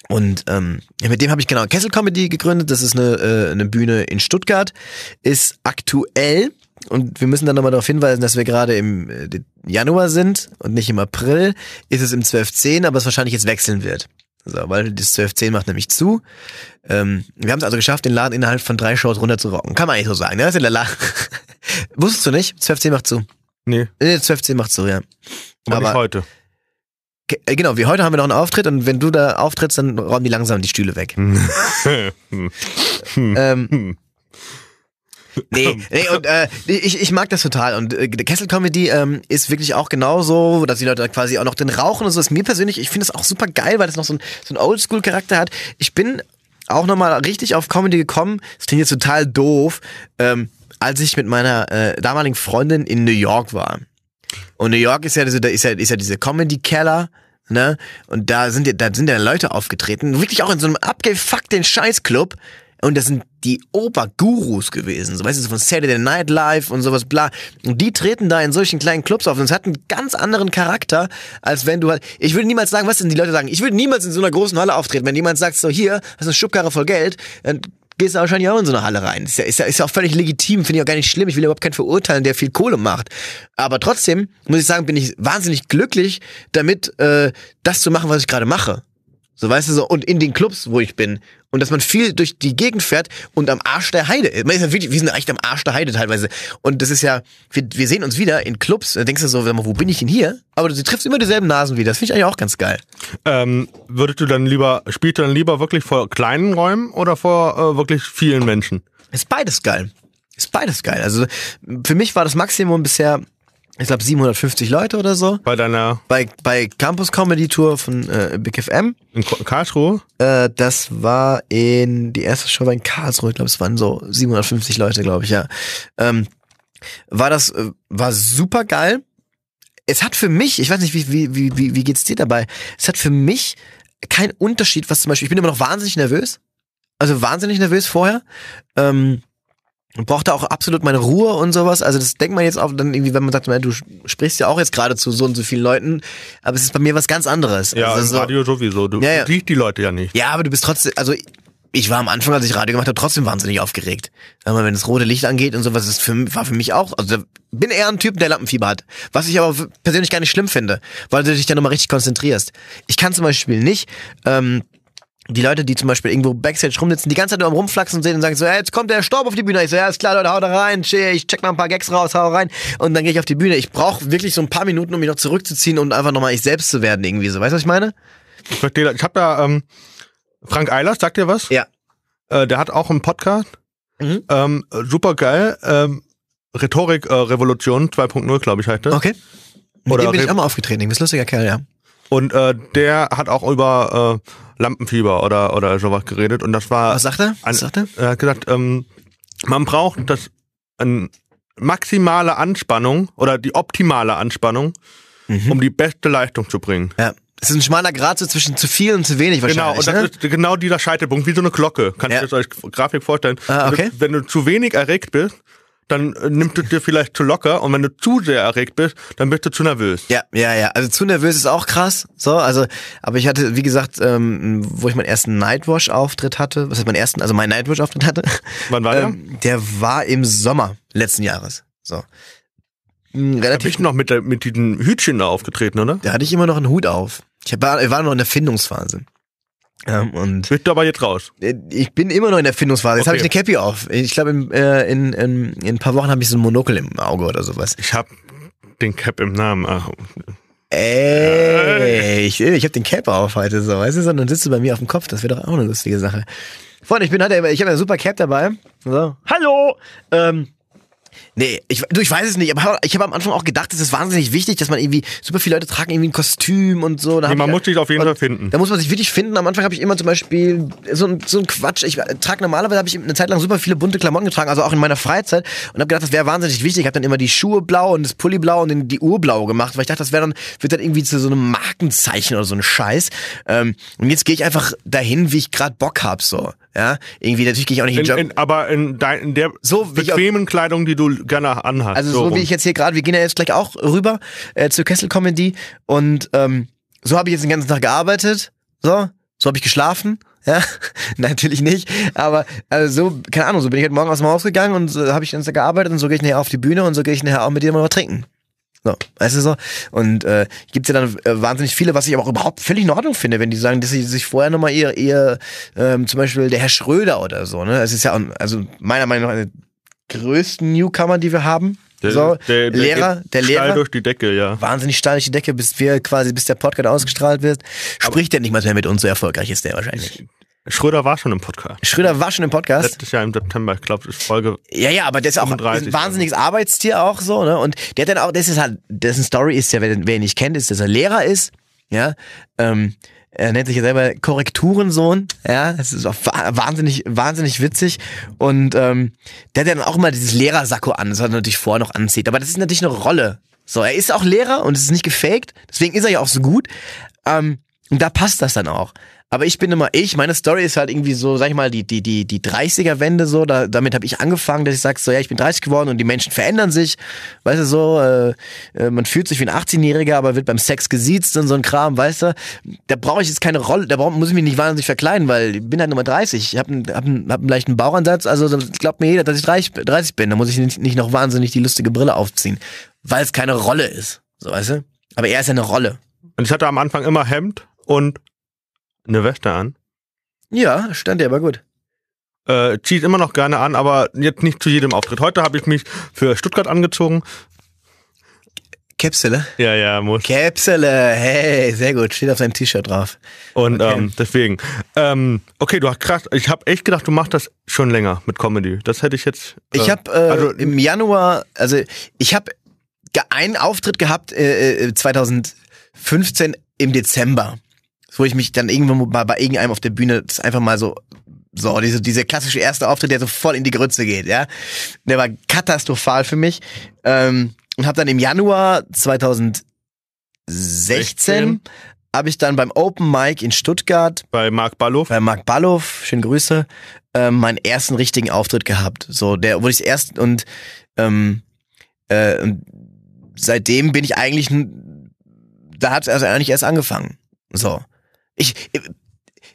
Und ähm, mit dem habe ich genau Kessel Comedy gegründet. Das ist eine, äh, eine Bühne in Stuttgart. Ist aktuell und wir müssen dann nochmal darauf hinweisen, dass wir gerade im äh, Januar sind und nicht im April. Ist es im 12.10, aber es wahrscheinlich jetzt wechseln wird. So, weil das 12.10 macht nämlich zu. Ähm, wir haben es also geschafft, den Laden innerhalb von drei Shows runter zu rocken. Kann man eigentlich so sagen. Ne? Das ist der Laden. (laughs) Wusstest du nicht? 12.10 macht zu. Nee, Nee, 12.10 macht zu, ja. aber, Aber- heute. Äh, Genau, wie heute haben wir noch einen Auftritt und wenn du da auftrittst, dann räumen die langsam die Stühle weg. (laughs) (laughs) ähm, nee, nee, und äh, ich, ich mag das total. Und äh, Kessel Comedy ähm, ist wirklich auch genauso, dass die Leute da quasi auch noch den Rauchen und so ist mir persönlich, ich finde das auch super geil, weil das noch so ein, so ein Oldschool-Charakter hat. Ich bin auch nochmal richtig auf Comedy gekommen. Das klingt jetzt total doof, ähm, als ich mit meiner äh, damaligen Freundin in New York war. Und New York ist ja, diese, da ist ja, ist ja diese Comedy-Keller, ne? Und da sind ja, da sind ja Leute aufgetreten, wirklich auch in so einem abgefuckten Scheißclub. Und das sind die Obergurus gewesen, so weißt du, so von Saturday Night Live und sowas, bla. Und die treten da in solchen kleinen Clubs auf und es hat einen ganz anderen Charakter, als wenn du halt, ich würde niemals sagen, was denn die Leute sagen, ich würde niemals in so einer großen Halle auftreten, wenn jemand sagt, so hier, hast du eine Schubkarre voll Geld, dann gehst du wahrscheinlich auch in so eine Halle rein. Ist ja, ist ja, ist ja auch völlig legitim, finde ich auch gar nicht schlimm. Ich will überhaupt keinen verurteilen, der viel Kohle macht. Aber trotzdem, muss ich sagen, bin ich wahnsinnig glücklich damit, äh, das zu machen, was ich gerade mache. So, weißt du, so, und in den Clubs, wo ich bin. Und dass man viel durch die Gegend fährt und am Arsch der Heide. Man ist ja wirklich, wir sind echt am Arsch der Heide teilweise. Und das ist ja, wir, wir sehen uns wieder in Clubs. Da denkst du so, wo bin ich denn hier? Aber du triffst immer dieselben Nasen wieder. Das finde ich eigentlich auch ganz geil. Ähm, würdest du dann lieber, spielst du dann lieber wirklich vor kleinen Räumen oder vor äh, wirklich vielen Menschen? Ist beides geil. Ist beides geil. Also für mich war das Maximum bisher ich glaube 750 Leute oder so. Bei deiner Bei, bei Campus Comedy Tour von äh, Big FM. in Karlsruhe? Äh, das war in, die erste Show war in Karlsruhe, ich glaube, es waren so 750 Leute, glaube ich, ja. Ähm, war das, äh, war super geil. Es hat für mich, ich weiß nicht, wie, wie, wie, wie, wie geht's dir dabei? Es hat für mich keinen Unterschied, was zum Beispiel, ich bin immer noch wahnsinnig nervös. Also wahnsinnig nervös vorher. Ähm, und brauchte auch absolut meine Ruhe und sowas. Also das denkt man jetzt auch dann irgendwie, wenn man sagt, du sprichst ja auch jetzt gerade zu so und so vielen Leuten, aber es ist bei mir was ganz anderes. Ja, also so, Radio sowieso. Du Ja, ja. siehst die Leute ja nicht. ja, aber du bist trotzdem, also ich war am Anfang, als ich Radio gemacht habe, trotzdem wahnsinnig aufgeregt. Mal, wenn das rote Licht angeht und sowas, ist für, war für mich auch, also bin eher ein Typ, der Lampenfieber hat. Was ich aber persönlich gar nicht schlimm finde, weil du dich dann nochmal richtig konzentrierst. Ich kann zum Beispiel nicht, ähm, die Leute, die zum Beispiel irgendwo Backstage rumsitzen, die ganze Zeit nur am Rumflaxen sehen und sagen so, ja, jetzt kommt der Staub auf die Bühne. Ich so, ja, ist klar, Leute, haut da rein, ich check mal ein paar Gags raus, hau rein. Und dann gehe ich auf die Bühne. Ich brauche wirklich so ein paar Minuten, um mich noch zurückzuziehen und einfach nochmal ich selbst zu werden irgendwie so. Weißt du, was ich meine? Ich verstehe. Ich habe da ähm, Frank Eilers, sagt dir was? Ja. Äh, der hat auch einen Podcast. Mhm. Ähm, super geil. Ähm, Rhetorik äh, Revolution 2.0, glaube ich, heißt das. Okay. Mit Oder dem bin ich auch mal aufgetreten. Du bist ein lustiger Kerl, ja. Und äh, der hat auch über äh, Lampenfieber oder oder sowas geredet. Und das war Was sagt er? Ein- Was sagt er? er hat gesagt, ähm, man braucht das eine maximale Anspannung oder die optimale Anspannung, Mhm. um die beste Leistung zu bringen. Ja. Es ist ein schmaler Grad so zwischen zu viel und zu wenig Genau, wahrscheinlich. und das ne? ist genau dieser Scheitelpunkt, wie so eine Glocke. Kannst Ja. du das als Grafik vorstellen? Ah, okay. Wenn du, wenn du zu wenig erregt bist, dann äh, nimmst du dir vielleicht zu locker und wenn du zu sehr erregt bist, dann bist du zu nervös. Ja, ja, ja. Also zu nervös ist auch krass. So, also, aber ich hatte, wie gesagt, ähm, wo ich meinen ersten Nightwash-Auftritt hatte, was heißt meinen ersten, also meinen Nightwash-Auftritt hatte, Wann war der? ähm, der war im Sommer letzten Jahres. So. Da Relativ. bist du noch mit, der, mit diesen Hütchen da aufgetreten, oder? Da hatte ich immer noch einen Hut auf. Ich war, ich war noch in der Findungsphase. Ähm, und Bist du aber jetzt raus. äh, ich bin immer noch in der Findungsphase. Jetzt habe ich Okay. eine Cappy auf. Ich glaube, in, äh, in, in, in ein paar Wochen habe ich so ein Monokel im Auge oder sowas. Ich hab den Cap im Namen. Ach, Ey, ich, ich habe den Cap auf heute so, weißt du, so, und dann sitzt du bei mir auf dem Kopf, das wäre doch auch eine lustige Sache. Freunde, ich bin halt, ich habe eine super Cap dabei. So. Hallo! Ähm, nee, ich, du, ich weiß es nicht, aber ich habe am Anfang auch gedacht, es ist wahnsinnig wichtig, dass man irgendwie, super viele Leute tragen irgendwie ein Kostüm und so. Da nee, man ich, muss sich auf jeden Fall finden. da muss man sich wirklich finden. Am Anfang habe ich immer zum Beispiel so ein, so ein Quatsch. Ich trage normalerweise habe ich eine Zeit lang super viele bunte Klamotten getragen, also auch in meiner Freizeit und habe gedacht, das wäre wahnsinnig wichtig. Ich habe dann immer die Schuhe blau und das Pulli blau und den, die Uhr blau gemacht, weil ich dachte, das wäre dann wird dann irgendwie zu so einem Markenzeichen oder so ein Scheiß. Ähm, und jetzt gehe ich einfach dahin, wie ich gerade Bock hab so. Ja, irgendwie natürlich gehe ich auch nicht in, In, den Job. in, aber in, dein, in der So, bequemen Kleidung, die du gerne anhast. Also so, rum. wie ich jetzt hier gerade, wir gehen ja jetzt gleich auch rüber äh, zur Kessel Comedy und ähm, so habe ich jetzt den ganzen Tag gearbeitet, so, so habe ich geschlafen, ja, (laughs) natürlich nicht, aber also so, keine Ahnung, so bin ich heute Morgen aus dem Haus gegangen und so habe ich dann gearbeitet und so gehe ich nachher auf die Bühne und so gehe ich nachher auch mit dir mal was trinken. So, weißt du so? Und äh, gibt's ja dann äh, wahnsinnig viele, was ich aber auch überhaupt völlig in Ordnung finde, wenn die sagen, dass sie sich vorher nochmal ihr, ihr ähm, zum Beispiel der Herr Schröder oder so, ne? Es ist ja, also meiner Meinung nach eine der größten Newcomer, die wir haben. der, so, der, der Lehrer, der steil Lehrer, durch die Decke, ja. wahnsinnig steil durch die Decke, bis wir quasi, bis der Podcast ausgestrahlt wird, spricht der nicht mal mehr mit uns, so erfolgreich ist der wahrscheinlich. Schröder war schon im Podcast. Schröder war schon im Podcast. Letztes Jahr im September, ich glaube, Folge. Ja, ja, aber der ist auch 35 ein wahnsinniges Arbeitstier auch so, ne? Und der hat dann auch, das ist halt, dessen Story ist ja, wer, wer ihn nicht kennt, ist, dass er Lehrer ist, ja. Ähm, er nennt sich ja selber Korrekturensohn, ja. Das ist auch wa- wahnsinnig, wahnsinnig witzig. Und ähm, der hat dann auch immer dieses Lehrersacko an, das er natürlich vorher noch anzieht. Aber das ist natürlich eine Rolle. So, er ist auch Lehrer und es ist nicht gefaked, deswegen ist er ja auch so gut. Ähm, und da passt das dann auch. Aber ich bin immer ich, meine Story ist halt irgendwie so, sag ich mal, die, die, die, die 30er-Wende so, da, damit habe ich angefangen, dass ich sag so, ja, ich bin 30 geworden und die Menschen verändern sich, weißt du, so, äh, äh, man fühlt sich wie ein 18-Jähriger, aber wird beim Sex gesiezt und so ein Kram, weißt du, da brauche ich jetzt keine Rolle, da brauch, muss ich mich nicht wahnsinnig verkleiden, weil ich bin halt Nummer 30, ich habe hab einen, hab einen leichten Bauchansatz, also glaubt mir jeder, dass ich 30, 30 bin, da muss ich nicht, nicht noch wahnsinnig die lustige Brille aufziehen, weil es keine Rolle ist, so, weißt du, aber er ist ja eine Rolle. Und ich hatte am Anfang immer Hemd und eine Weste an. Ja, stand dir aber gut. Äh, zieht immer noch gerne an, aber jetzt nicht zu jedem Auftritt. Heute habe ich mich für Stuttgart angezogen. Käpsele? Ja, ja, muss. Käpsele, hey, sehr gut. Steht auf seinem T-Shirt drauf. Und Okay. ähm, deswegen. Ähm, okay, du hast krass. Ich habe echt gedacht, du machst das schon länger mit Comedy. Das hätte ich jetzt. Ich äh, habe äh, also im Januar, also ich habe einen Auftritt gehabt äh, äh, 2015 im Dezember, wo ich mich dann irgendwann mal bei irgendeinem auf der Bühne das einfach mal so so diese diese klassische erste Auftritt, der so voll in die Grütze geht, ja, der war katastrophal für mich ähm, und habe dann im Januar 2016 16. habe ich dann beim Open Mic in Stuttgart bei Marc Ballow. bei Marc Ballow, schöne Grüße, ähm, meinen ersten richtigen Auftritt gehabt. So, der wurde ich erst und, ähm, äh, und seitdem bin ich eigentlich, da hat es also eigentlich erst angefangen. So. Ich,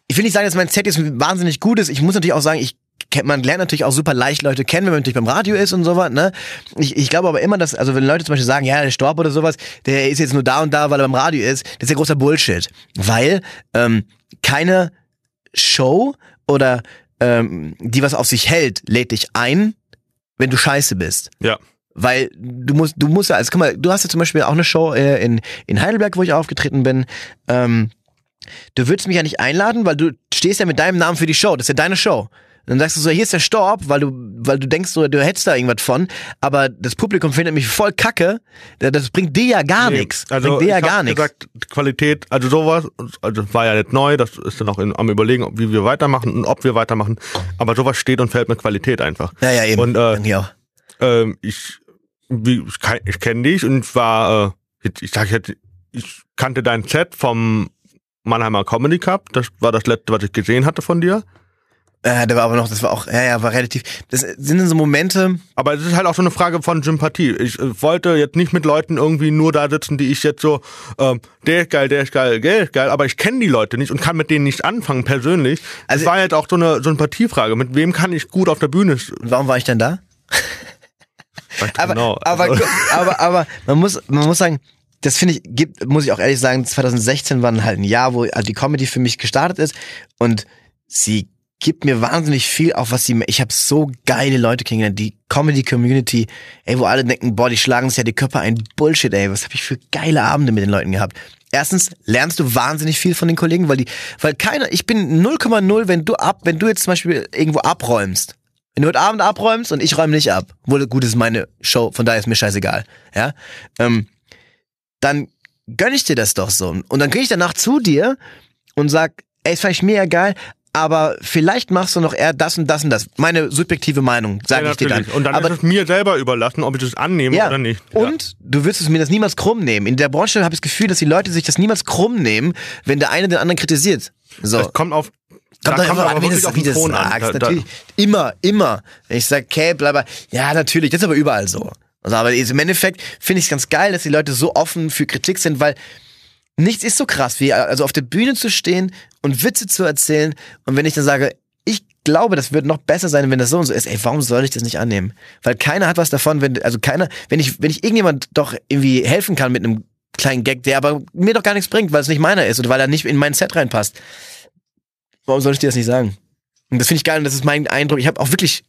ich will nicht sagen, dass mein Set jetzt wahnsinnig gut ist. Ich muss natürlich auch sagen, ich man lernt natürlich auch super leicht Leute kennen, wenn man natürlich beim Radio ist und sowas, ne? Ich, ich glaube aber immer, dass, also wenn Leute zum Beispiel sagen, ja, der Storb oder sowas, der ist jetzt nur da und da, weil er beim Radio ist, das ist ja großer Bullshit. Weil ähm, keine Show oder ähm, die was auf sich hält, lädt dich ein, wenn du scheiße bist. Ja. Weil du musst, du musst ja, also guck mal, du hast ja zum Beispiel auch eine Show äh, in, in Heidelberg, wo ich aufgetreten bin. Ähm, du würdest mich ja nicht einladen, weil du stehst ja mit deinem Namen für die Show. Das ist ja deine Show. Dann sagst du so, hier ist der Storb, weil du, weil du denkst, so, du hättest da irgendwas von, aber das Publikum findet mich voll kacke. Das bringt dir ja gar Nee, nichts. Also bringt dir ja gar nichts. gesagt, Qualität, also sowas, also war ja nicht neu, das ist dann auch in, am überlegen, ob- wie wir weitermachen und ob wir weitermachen. Aber sowas steht und fällt mit Qualität einfach. Ja, ja, eben. Und äh, ähm, ich, wie, ich, ich kenne dich und ich war, äh, ich, ich sag jetzt, ich kannte dein Set vom Mannheimer Comedy Cup. Das war das letzte, was ich gesehen hatte von dir. Äh, der war aber noch, das war auch, ja, ja, war relativ. Das sind dann so Momente, Aber es ist halt auch so eine Frage von Sympathie. Ich äh, wollte jetzt nicht mit Leuten irgendwie nur da sitzen, die ich jetzt so, ähm, der ist geil, der ist geil, der ist geil, aber ich kenne die Leute nicht und kann mit denen nicht anfangen persönlich. Also- es war jetzt auch so eine Sympathiefrage. Mit wem kann ich gut auf der Bühne? warum war ich denn da? (laughs) Aber, genau. aber, Also- aber, aber, man muss, man muss sagen, das finde ich, gibt, muss ich auch ehrlich sagen, 2016 war halt ein Jahr, wo also die Comedy für mich gestartet ist. Und sie gibt mir wahnsinnig viel, auch was sie, ich habe so geile Leute kennengelernt, die Comedy-Community, ey, wo alle denken, boah, die schlagen sich ja die Köpfe ein, Bullshit, ey, was habe ich für geile Abende mit den Leuten gehabt. Erstens lernst du wahnsinnig viel von den Kollegen, weil die, weil keiner, ich bin 0,0, wenn du ab, wenn du jetzt zum Beispiel irgendwo abräumst, wenn du heute Abend abräumst und ich räume nicht ab, wohl gut, ist meine Show, von daher ist mir scheißegal, ja, ähm, dann gönn ich dir das doch so. Und dann gehe ich danach zu dir und sag, ey, das fand ich mega geil, aber vielleicht machst du noch eher das und das und das. Meine subjektive Meinung, sage Ja, ich dir dann. natürlich. Und dann aber, ist es mir selber überlassen, ob ich das annehme ja, oder nicht. Ja. und du wirst es mir das niemals krumm nehmen. In der Branche habe ich das Gefühl, dass die Leute sich das niemals krumm nehmen, wenn der eine den anderen kritisiert. So. Es kommt auf. Kommt da doch immer an, wie auf wie du Ton an. sagst. Da- da- natürlich. Immer, immer. Wenn ich sag, okay, bla, bla. Ja, natürlich. Das ist aber überall so. Also, aber im Endeffekt finde ich es ganz geil, dass die Leute so offen für Kritik sind, weil nichts ist so krass wie, also auf der Bühne zu stehen und Witze zu erzählen. Und wenn ich dann sage, ich glaube, das wird noch besser sein, wenn das so und so ist, ey, warum soll ich das nicht annehmen? Weil keiner hat was davon, wenn, also keiner, wenn ich, wenn ich irgendjemand doch irgendwie helfen kann mit einem kleinen Gag, der aber mir doch gar nichts bringt, weil es nicht meiner ist oder weil er nicht in mein Set reinpasst. Warum soll ich dir das nicht sagen? Und das finde ich geil und das ist mein Eindruck. Ich habe auch wirklich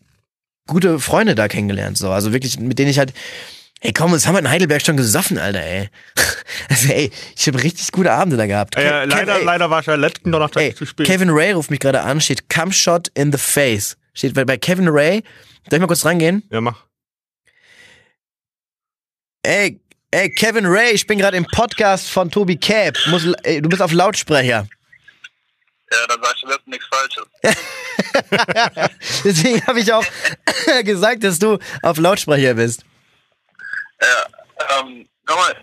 gute Freunde da kennengelernt, so. Also wirklich, mit denen ich halt, ey komm, das haben wir in Heidelberg schon gesoffen, Alter, ey. (laughs) Also ey, ich habe richtig gute Abende da gehabt. Äh, Ke- leider, Kev- ey, leider war ich ja letzten Donnerstag ey, zu spät. Kevin Ray ruft mich gerade an, steht Come Shot in the Face. Steht bei, bei Kevin Ray. Darf ich mal kurz rangehen? Ja, mach. Ey, ey, Kevin Ray, ich bin gerade im Podcast von Tobi Cap. Muss, ey, du bist auf Lautsprecher. Ja, dann sagst du letztens nichts Falsches. (laughs) Deswegen habe ich auch (coughs) gesagt, dass du auf Lautsprecher bist. Ja, ähm, nochmal,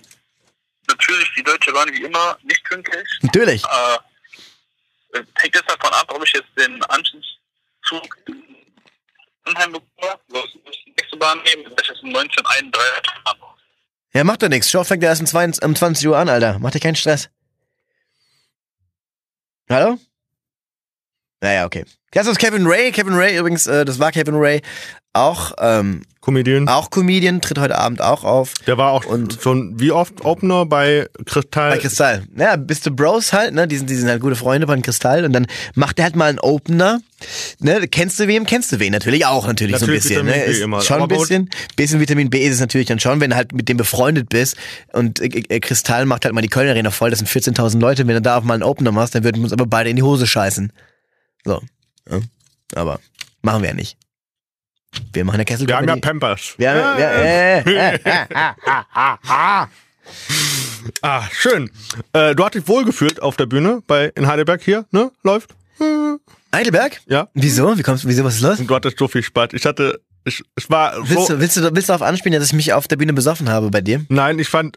natürlich, die Deutsche waren wie immer nicht pünktlich. Natürlich. Äh, hängt jetzt davon ab, ob ich jetzt den Anschlusszug in Mannheim bekomme, muss ich die nächste Bahn nehmen, wenn ich jetzt um 1931 fahren muss. Ja, macht doch nichts. Show fängt ja erst um 20, um 20 Uhr an, Alter. Mach dir keinen Stress. Hallo? Naja, okay. Das ist Kevin Ray. Kevin Ray übrigens, äh, das war Kevin Ray. Auch, ähm, Comedian. auch Comedian, tritt heute Abend auch auf. Der war auch Und- schon wie oft Opener bei Kristall. Bei Kristall. Ja, bist du Bros halt, ne? Die sind, die sind halt gute Freunde von Kristall und dann macht er halt mal einen Opener. Ne? Kennst du wen? Kennst du wen? Natürlich auch, natürlich, Natürlich so ein bisschen. Vitamin Ne? Ist immer. Schon ein bisschen. Bisschen Vitamin B ist es natürlich dann schon, wenn du halt mit dem befreundet bist und äh, äh, Kristall macht halt mal die Kölner Arena voll, das sind 14.000 Leute, wenn du da auf mal einen Opener machst, dann würden wir uns aber beide in die Hose scheißen. So. Ja. Aber machen wir ja nicht. Wir machen eine Kessel Wir haben ja Pampers. wir haben, wir, äh, äh, äh, äh. Ah, schön. Äh, du hast dich wohlgefühlt auf der Bühne bei in Heidelberg hier, ne? Läuft? Heidelberg? Ja. Wieso? Wie kommst wieso, was ist los? Und du hattest so viel Spaß. Ich hatte, ich, es war Willst so. du, willst, du, willst du darauf anspielen, dass ich mich auf der Bühne besoffen habe bei dir? Nein, ich fand.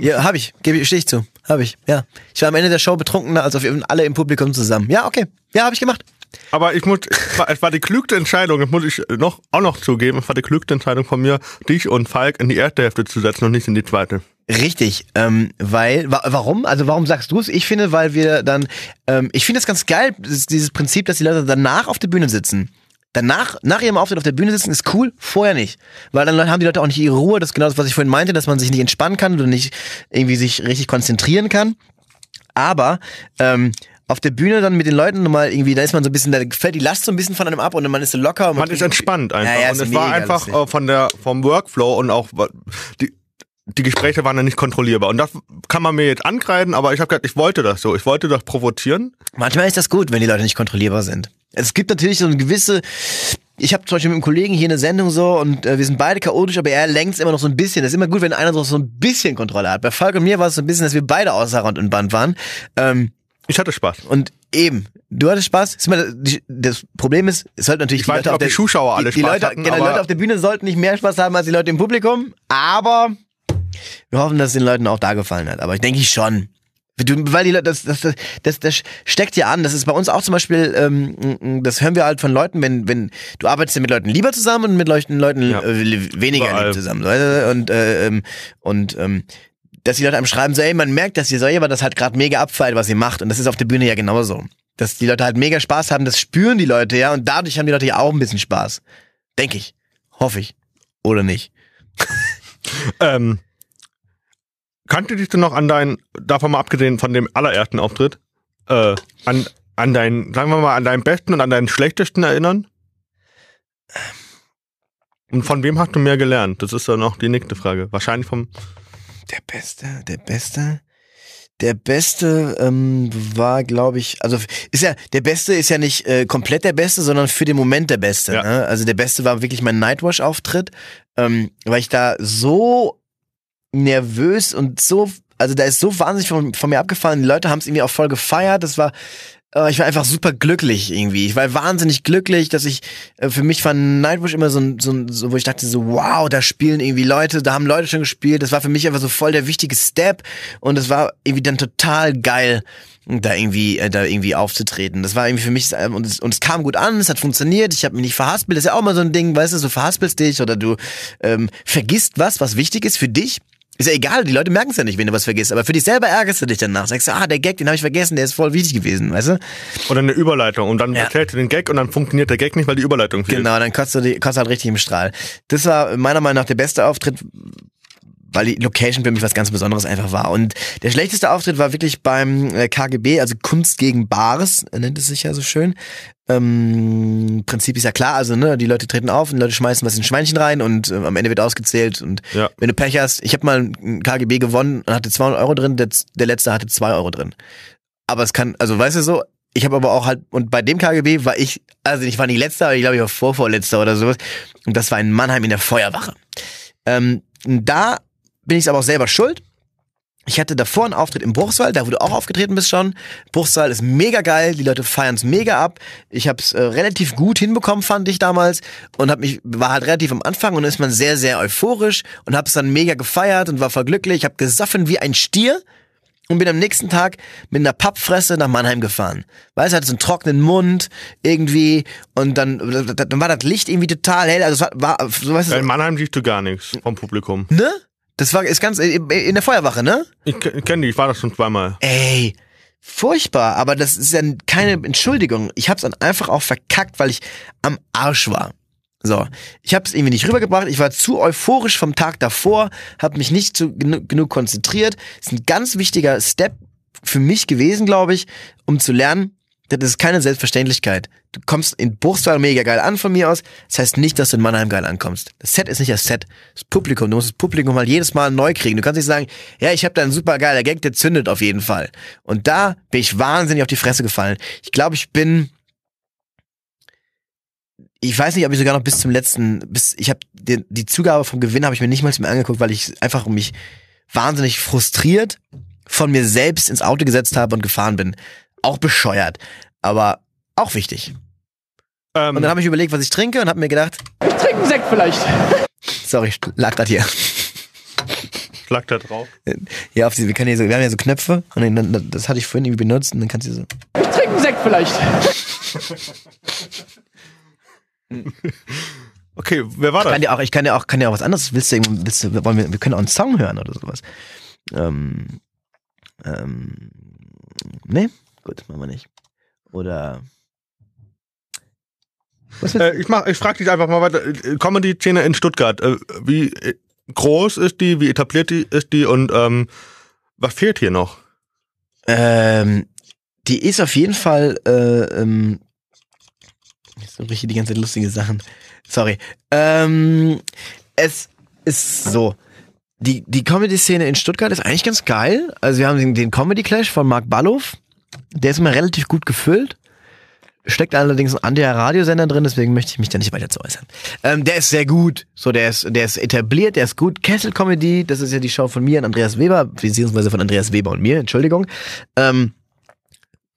Ja, hab ich. Gebe ich, stehe ich zu. Hab ich. Ja. Ich war am Ende der Show betrunkener als auf alle im Publikum zusammen. Ja, okay. Ja, habe ich gemacht. Aber ich muss, es war, die klügste Entscheidung, das muss ich noch, auch noch zugeben, es war die klügste Entscheidung von mir, dich und Falk in die erste Hälfte zu setzen und nicht in die zweite. Richtig, ähm, weil, wa warum? Also warum sagst du es? Ich finde, weil wir dann, ähm, ich finde es ganz geil, dieses Prinzip, dass die Leute danach auf der Bühne sitzen. Danach, nach ihrem Auftritt auf der Bühne sitzen, ist cool, vorher nicht. Weil dann haben die Leute auch nicht ihre Ruhe, das ist genau das, was ich vorhin meinte, dass man sich nicht entspannen kann oder nicht irgendwie sich richtig konzentrieren kann. Aber ähm, auf der Bühne dann mit den Leuten nochmal irgendwie, da ist man so ein bisschen, da fällt die Last so ein bisschen von einem ab und man ist so locker. Und Man ist entspannt einfach. Ja, ja, und es war einfach lustig. äh, von der, vom Workflow und auch die, die Gespräche waren ja nicht kontrollierbar. Und das kann man mir jetzt ankreiden, aber ich habe gedacht, ich wollte das so. Ich wollte das provozieren. Manchmal ist das gut, wenn die Leute nicht kontrollierbar sind. Es gibt natürlich so eine gewisse. Ich habe zum Beispiel mit einem Kollegen hier eine Sendung so und äh, wir sind beide chaotisch, aber er lenkt immer noch so ein bisschen. Das ist immer gut, wenn einer so so ein bisschen Kontrolle hat. Bei Falk und mir war es so ein bisschen, dass wir beide außer Rand und Band waren. Ähm, Ich hatte Spaß. und eben, du hattest Spaß. Die- das Problem ist, es sollten natürlich Ich weiß nicht, ob die Zuschauer alle die, die Leute, hatten, genau, die Leute auf der Bühne sollten nicht mehr Spaß haben als die Leute im Publikum, aber wir hoffen, dass es den Leuten auch da gefallen hat. Aber ich denke ich schon. Weil die Leute, das, das, das, das, das steckt ja an. Das ist bei uns auch zum Beispiel, ähm, das hören wir halt von Leuten, wenn, wenn du arbeitest ja mit Leuten lieber zusammen und mit Leuten, Leuten Ja. äh, weniger Überall. lieb zusammen. du? Und, äh, ähm, und ähm, dass die Leute einem schreiben, so, ey, man merkt, dass ihr selber das halt gerade mega abfeiert, was ihr macht. Und das ist auf der Bühne ja genauso. Dass die Leute halt mega Spaß haben, das spüren die Leute ja. Und dadurch haben die Leute ja auch ein bisschen Spaß. Denke ich. Hoffe ich. Oder nicht. Ähm, kannte dich du noch an deinen, davon mal abgesehen von dem allerersten Auftritt, äh, an, an deinen, sagen wir mal, an deinen besten und an deinen schlechtesten erinnern? Und von wem hast du mehr gelernt? Das ist dann auch die nächste Frage. Wahrscheinlich vom. Der Beste, der Beste. Der Beste ähm, war, glaube ich, also ist ja, der Beste ist ja nicht äh, komplett der Beste, sondern für den Moment der Beste. Ja. Ne? Also der Beste war wirklich mein Nightwash-Auftritt, ähm, weil ich da so nervös und so, also da ist so wahnsinnig von, von mir abgefallen. Die Leute haben es irgendwie auch voll gefeiert. Das war, äh, ich war einfach super glücklich irgendwie. Ich war wahnsinnig glücklich, dass ich, äh, für mich war Nightwish immer so, so, so, wo ich dachte so, wow, da spielen irgendwie Leute, da haben Leute schon gespielt. Das war für mich einfach so voll der wichtige Step und es war irgendwie dann total geil da irgendwie äh, da irgendwie aufzutreten. Das war irgendwie für mich ähm, und es, und es kam gut an, es hat funktioniert. Ich habe mich nicht verhaspelt. Das ist ja auch mal so ein Ding, weißt du, so verhaspelst dich oder du ähm, vergisst was, was wichtig ist für dich. Ist ja egal, die Leute merken es ja nicht, wenn du was vergisst, aber für dich selber ärgerst du dich danach. Sagst du, ah, der Gag, den habe ich vergessen, der ist voll wichtig gewesen, weißt du? Oder eine Überleitung. Und dann Ja. erzählst du den Gag und dann funktioniert der Gag nicht, weil die Überleitung fehlt. Genau, dann kotzt du, die, kotzt halt richtig im Strahl. Das war meiner Meinung nach der beste Auftritt, weil die Location für mich was ganz Besonderes einfach war. Und der schlechteste Auftritt war wirklich beim äh, KGB, also Kunst gegen Bares, nennt es sich ja so schön. Ähm, Prinzip ist ja klar, also ne, die Leute treten auf und Leute schmeißen was in ein Schweinchen rein und äh, am Ende wird ausgezählt und Ja. wenn du Pech hast, ich habe mal ein KGB gewonnen und hatte 200 Euro drin, der, der letzte hatte 2 Euro drin. Aber es kann, also weißt du so, ich habe aber auch halt, und bei dem KGB war ich, also ich war nicht letzter, aber ich glaube, ich war vorvorletzter oder sowas. Und das war in Mannheim in der Feuerwache. Ähm, da bin ich aber auch selber schuld. Ich hatte davor einen Auftritt im Bruchsal, da wo du auch aufgetreten bist schon. Bruchsal ist mega geil, die Leute feiern es mega ab. Ich habe es äh, relativ gut hinbekommen, fand ich damals und hab mich war halt relativ am Anfang und dann ist man sehr sehr euphorisch und habe es dann mega gefeiert und war voll glücklich. Ich habe gesoffen wie ein Stier und bin am nächsten Tag mit einer Pappfresse nach Mannheim gefahren. Weißt du, hatte so einen trockenen Mund irgendwie und dann, dann war das Licht irgendwie total hell. Also es war, war so weißt du, In Mannheim siehst du gar nichts vom Publikum. ne? Das war ist ganz in der Feuerwache, ne? Ich, ke- ich kenne die, ich war das schon zweimal. Ey, furchtbar, aber das ist ja keine Entschuldigung. Ich hab's dann einfach auch verkackt, weil ich am Arsch war. So, ich habe es irgendwie nicht rübergebracht. Ich war zu euphorisch vom Tag davor, habe mich nicht zu, genu genug konzentriert. Das ist ein ganz wichtiger Step für mich gewesen, glaube ich, um zu lernen. Das ist keine Selbstverständlichkeit. Du kommst in Bruchsal mega geil an von mir aus. Das heißt nicht, dass du in Mannheim geil ankommst. Das Set ist nicht das Set. Das Publikum. Du musst das Publikum mal jedes Mal neu kriegen. Du kannst nicht sagen, ja, ich habe da einen super geiler Gag, der zündet auf jeden Fall. Und da bin ich wahnsinnig auf die Fresse gefallen. Ich glaube, ich bin ich weiß nicht, ob ich sogar noch bis zum letzten, bis ich habe die, die Zugabe vom Gewinn habe ich mir nicht mal mehr angeguckt, weil ich einfach mich wahnsinnig frustriert von mir selbst ins Auto gesetzt habe und gefahren bin. Auch bescheuert, aber auch wichtig. Ähm, Und dann habe ich überlegt, was ich trinke und habe mir gedacht, Ich trinke einen Sekt vielleicht. sorry, ich lag grad hier. schlag da drauf. Ja, auf die, wir, können hier so, wir haben ja so Knöpfe und dann, das hatte ich vorhin irgendwie benutzt und dann kannst du so. Ich trinke einen Sekt vielleicht. (laughs) Okay, wer war Ich kann das? dir auch, ich kann dir auch, kann dir auch was anderes. Willst du, willst du, wollen wir, wir können auch einen Song hören oder sowas. Ähm, ähm, nee, gut, machen wir nicht. Oder Äh, ich mach, ich frage dich einfach mal weiter. Äh, Comedy-Szene in Stuttgart. Äh, wie äh, groß ist die? Wie etabliert die ist die? Und ähm, was fehlt hier noch? Ähm, die ist auf jeden Fall, äh, ähm, so richtig die ganze Zeit lustige Sachen. Sorry. Ähm, es ist so. Die, die Comedy-Szene in Stuttgart ist eigentlich ganz geil. Also wir haben den, den Comedy Clash von Mark Ballow. Der ist immer relativ gut gefüllt. Steckt allerdings ein anderer Radiosender drin, deswegen möchte ich mich da nicht weiter zu äußern. Ähm, der ist sehr gut. So, der ist, der ist etabliert, der ist gut. Kessel Comedy, das ist ja die Show von mir und Andreas Weber, beziehungsweise von Andreas Weber und mir, Entschuldigung. Ähm,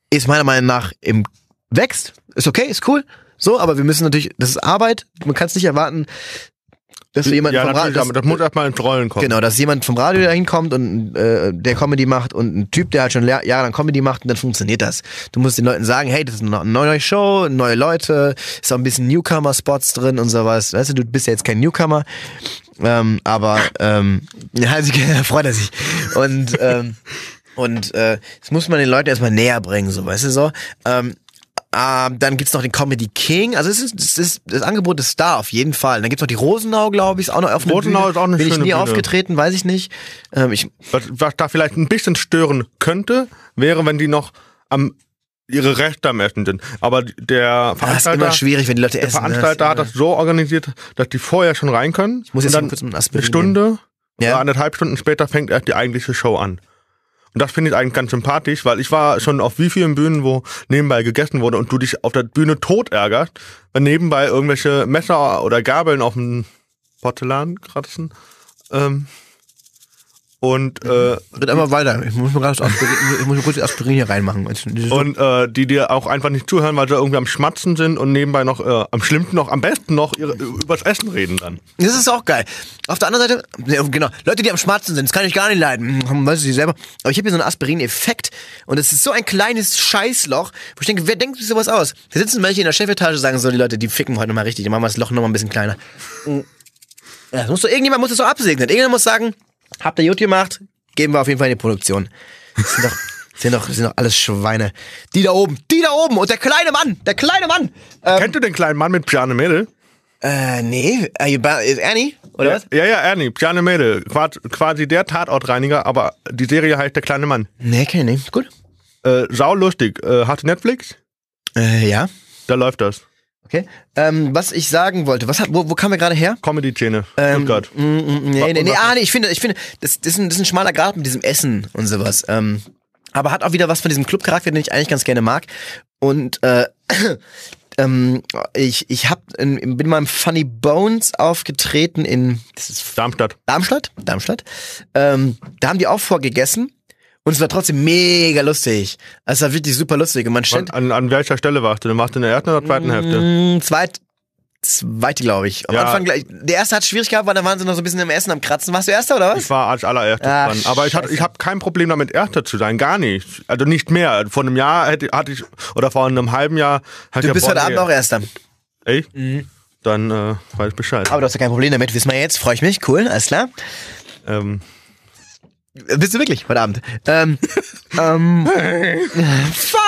ist meiner Meinung nach im wächst. Ist okay, ist cool. So, aber wir müssen natürlich, das ist Arbeit. Man kann es nicht erwarten, dass wir jemanden ja, vom Radio, aber das muss erstmal ins Rollen kommen. Genau, dass jemand vom Radio da hinkommt und äh, der Comedy macht und ein Typ, der halt schon jahrelang Comedy macht und dann funktioniert das. Du musst den Leuten sagen, hey, das ist eine neue Show, neue Leute, ist auch ein bisschen Newcomer-Spots drin und sowas. Weißt du, du bist ja jetzt kein Newcomer, ähm, aber ähm, (laughs) ja, also, (laughs) freut er sich. Und ähm, und äh, das muss man den Leuten erstmal näher bringen, so, weißt du so. Ähm, ähm, dann gibt's noch den Comedy King. Also es ist, es ist das Angebot ist da auf jeden Fall. Dann gibt's noch die Rosenau, glaube ich, ist auch noch auf einer Rosenau Bühne. ist auch eine Bin ich nie Bühne. aufgetreten, weiß ich nicht. Ähm, ich, Was, was da vielleicht ein bisschen stören könnte, wäre, wenn die noch am ihre Rechte am Essen sind. Aber der das ist Veranstalter, immer schwierig, wenn die Leute der essen. ne? Veranstalter hat das so organisiert, dass die vorher schon rein können. Ich muss jetzt dann kurz einen eine Aspirin Stunde Ja. oder anderthalb Stunden später fängt erst die eigentliche Show an. Und das finde ich eigentlich ganz sympathisch, weil ich war schon auf wie vielen Bühnen, wo nebenbei gegessen wurde und du dich auf der Bühne tot ärgerst, wenn nebenbei irgendwelche Messer oder Gabeln auf dem Porzellan kratzen. Ähm, und äh, Red einfach weiter. Ich muss mir Aspirin, kurz die Aspirin hier reinmachen. Und und äh, die dir auch einfach nicht zuhören, weil sie irgendwie am Schmatzen sind und nebenbei noch äh, am schlimmsten noch, am besten noch ihre, übers Essen reden dann. Das ist auch geil. Auf der anderen Seite, genau, Leute, die am Schmatzen sind, das kann ich gar nicht leiden. Hm, Weißt du selber. Aber ich habe hier so einen Aspirin-Effekt und es ist so ein kleines Scheißloch, wo ich denke, wer denkt sich sowas aus? Da sitzen welche in der Chefetage sagen so, die Leute, die ficken heute nochmal richtig, die machen wir das Loch nochmal ein bisschen kleiner. Hm. Ja, das muss doch, irgendjemand muss das so absegnen. Irgendjemand muss sagen, habt ihr gut gemacht, geben wir auf jeden Fall in die Produktion. Das sind doch, (laughs) sind doch, sind doch alles Schweine. Die da oben, die da oben und der kleine Mann, der kleine Mann. Ähm, Kennt du den kleinen Mann mit Piane Mädel? äh, nee, ist Ernie? Oder was? Ja, ja, Ernie, Piane Mädel. Quasi, quasi der Tatortreiniger, aber die Serie heißt Der kleine Mann. Nee, kenn ich nicht. Gut. Äh, sau lustig. Äh, hatte Netflix? Äh, ja. Da läuft das. Okay. Ähm, was ich sagen wollte, was hat, wo, wo kamen wir gerade her? Comedy-Szene. Ähm, Stuttgart. mm, mm, nee, nee, nee, was- ah, nee, ich finde, ich finde, das, das, ist ein, das ist ein schmaler Grad mit diesem Essen und sowas. Ähm, aber hat auch wieder was von diesem Clubcharakter, den ich eigentlich ganz gerne mag. Und äh, (coughs) ähm, ich, ich hab in, bin mal im Funny Bones aufgetreten in das ist Darmstadt. Darmstadt. Darmstadt. Ähm, da haben die auch vorgegessen. Und es war trotzdem mega lustig. Es war wirklich super lustig. Und man stellt, An, an welcher Stelle warst du? Du warst in der ersten oder zweiten Hälfte? Mm, Zweit, zweite, glaube ich. Am Ja. Anfang gleich. Der erste hat schwierig gehabt, weil da waren sie noch so ein bisschen im Essen am Kratzen. Warst du erster oder was? Ich war als allererstes Ach, dran. Aber ich, hatte- ich habe kein Problem damit, Erster zu sein. Gar nicht. Also nicht mehr. Vor einem Jahr hätte, hatte ich, oder vor einem halben Jahr hatte Du bist heute Abend auch erster. Echt? Dann äh, weiß ich Bescheid. Aber du hast ja kein Problem damit, wissen wir jetzt. Freue ich mich. Cool, alles klar. Ähm, Bist du wirklich heute Abend? Ähm, (laughs) ähm, fuck!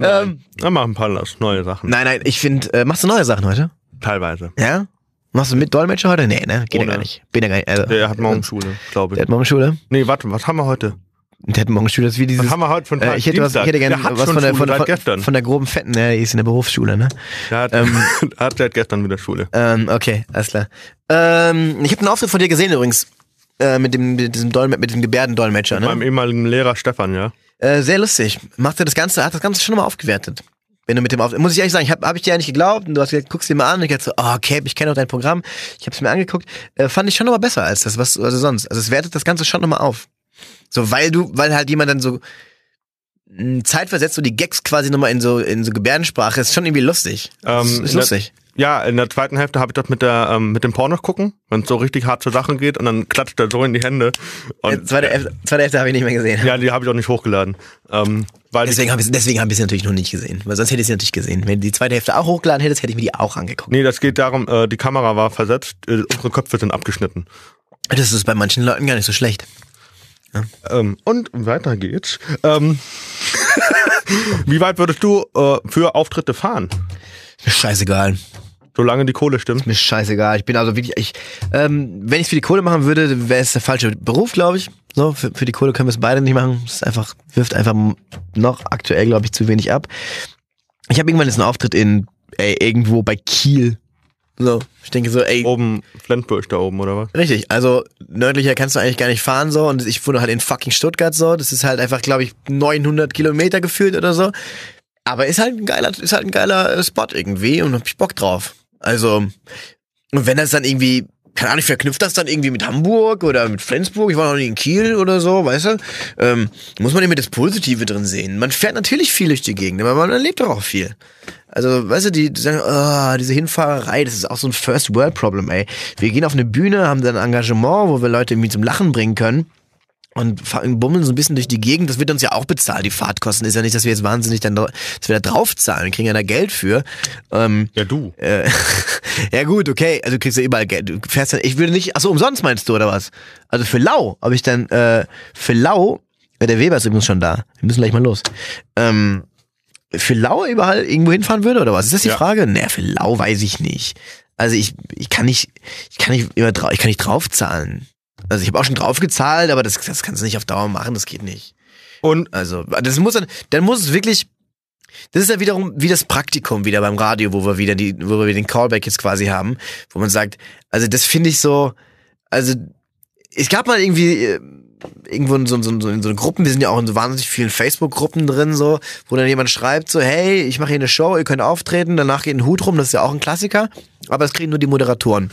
Ähm, Dann machen ein paar neue Sachen. nein, nein, ich finde, äh, machst du neue Sachen heute? Teilweise. Ja? Machst du mit Dolmetscher heute? Nee, ne? Geht ja Ohne. gar nicht. Bin ja gar nicht. Also, Der hat morgen Schule, glaube Der ich. hat morgen Schule. Nee, warte, was haben wir heute? Der hat morgen Schule. Das ist wie dieses. Was haben wir heute von Tag? Äh, ich hätte was, ich hätte gerne der was von der, von, der, von, von der groben Fetten, ja, die ist in der Berufsschule, ne? der hat, ähm, (laughs) hat seit gestern wieder Schule. Ähm, okay, alles klar. Ähm, ich habe einen Auftritt von dir gesehen übrigens. Äh, mit dem, mit diesem Dolme mit dem Gebärdendolmetscher, Beim ne? ehemaligen Lehrer Stefan, ja. Äh, sehr lustig. Macht er das Ganze, hat das Ganze schon mal aufgewertet. Wenn du mit dem auf, muss ich ehrlich sagen, ich habe hab ich dir ja nicht geglaubt und du hast gesagt, guckst dir mal an und ich dachte so, oh, Cape, ich kenne doch dein Programm. Ich habe es mir angeguckt, äh, fand ich schon nochmal besser als das, was also sonst. Also es wertet das Ganze schon nochmal auf. So, weil du, weil halt jemand dann so mh, zeitversetzt so die Gags quasi nochmal in so in so Gebärdensprache ist schon irgendwie lustig. Ähm, ist, lustig. Ja, in der zweiten Hälfte habe ich das mit der ähm, mit dem Porno gucken, wenn es so richtig hart zur Sache geht und dann klatscht er so in die Hände. Äh, Und, zweite, Hälfte- zweite Hälfte habe ich nicht mehr gesehen. ja, die habe ich auch nicht hochgeladen. Ähm, weil Deswegen habe ich deswegen hab ich sie natürlich noch nicht gesehen. Weil sonst hätte ich sie natürlich gesehen. Wenn du die zweite Hälfte auch hochgeladen hättest, hätte ich mir die auch angeguckt. Nee, das geht darum, äh, die Kamera war versetzt, äh, unsere Köpfe sind abgeschnitten. Das ist bei manchen Leuten gar nicht so schlecht. Ähm, und weiter geht's. Ähm, (laughs) wie weit würdest du äh, für Auftritte fahren? Scheißegal. Solange die Kohle stimmt. Ist mir scheißegal. Ich bin also wirklich, ich, ähm, wenn ich es für die Kohle machen würde, wäre es der falsche Beruf, glaube ich. So, für, für die Kohle können wir es beide nicht machen. Es ist einfach, wirft einfach noch aktuell, glaube ich, zu wenig ab. Ich habe irgendwann jetzt einen Auftritt in, ey, irgendwo bei Kiel. So, ich denke so, ey, Oben, Flensburg da oben, oder was? Richtig, also nördlicher kannst du eigentlich gar nicht fahren so und ich wohne halt in fucking Stuttgart so, das ist halt einfach, glaube ich, 900 Kilometer gefühlt oder so. Aber ist halt ein geiler, ist halt ein geiler äh, Spot irgendwie und hab ich Bock drauf. Also, und wenn das dann irgendwie, keine Ahnung, verknüpft das dann irgendwie mit Hamburg oder mit Flensburg, ich war noch nie in Kiel oder so, weißt du, ähm, muss man immer das Positive drin sehen. Man fährt natürlich viel durch die Gegend, aber man erlebt doch auch viel. Also, weißt du, die, die sagen, oh, diese Hinfahrerei, das ist auch so ein First World Problem, ey. Wir gehen auf eine Bühne, haben dann ein Engagement, wo wir Leute irgendwie zum Lachen bringen können und bummeln so ein bisschen durch die Gegend. Das wird uns ja auch bezahlt, die Fahrtkosten. Ist ja nicht, dass wir jetzt wahnsinnig dann, dass wir da draufzahlen. Wir kriegen ja da Geld für. Ähm, Ja, du. äh, (laughs) ja gut, okay, also du kriegst ja überall Geld. Du fährst dann, ich würde nicht, achso, umsonst meinst du, oder was? Also für Lau habe ich dann, äh, für Lau, ja, der Weber ist übrigens schon da. Wir müssen gleich mal los. Ähm, für Lau überall irgendwo hinfahren würde, oder was? Ist das die Ja. Frage? Naja, für Lau weiß ich nicht. Also ich, ich kann nicht, ich kann nicht immer drauf, ich kann nicht draufzahlen. Also ich habe auch schon draufgezahlt, aber das, das kannst du nicht auf Dauer machen, das geht nicht. Und Also, das muss dann, dann muss es wirklich, das ist ja wiederum wie das Praktikum wieder beim Radio, wo wir wieder die, wo wir den Callback jetzt quasi haben, wo man sagt, also das finde ich so, also es gab mal irgendwie äh, irgendwo in so, so, so, in so Gruppen, wir sind ja auch in so wahnsinnig vielen Facebook-Gruppen drin, so, wo dann jemand schreibt so, hey, ich mache hier eine Show, ihr könnt auftreten, danach geht ein Hut rum, das ist ja auch ein Klassiker, aber das kriegen nur die Moderatoren.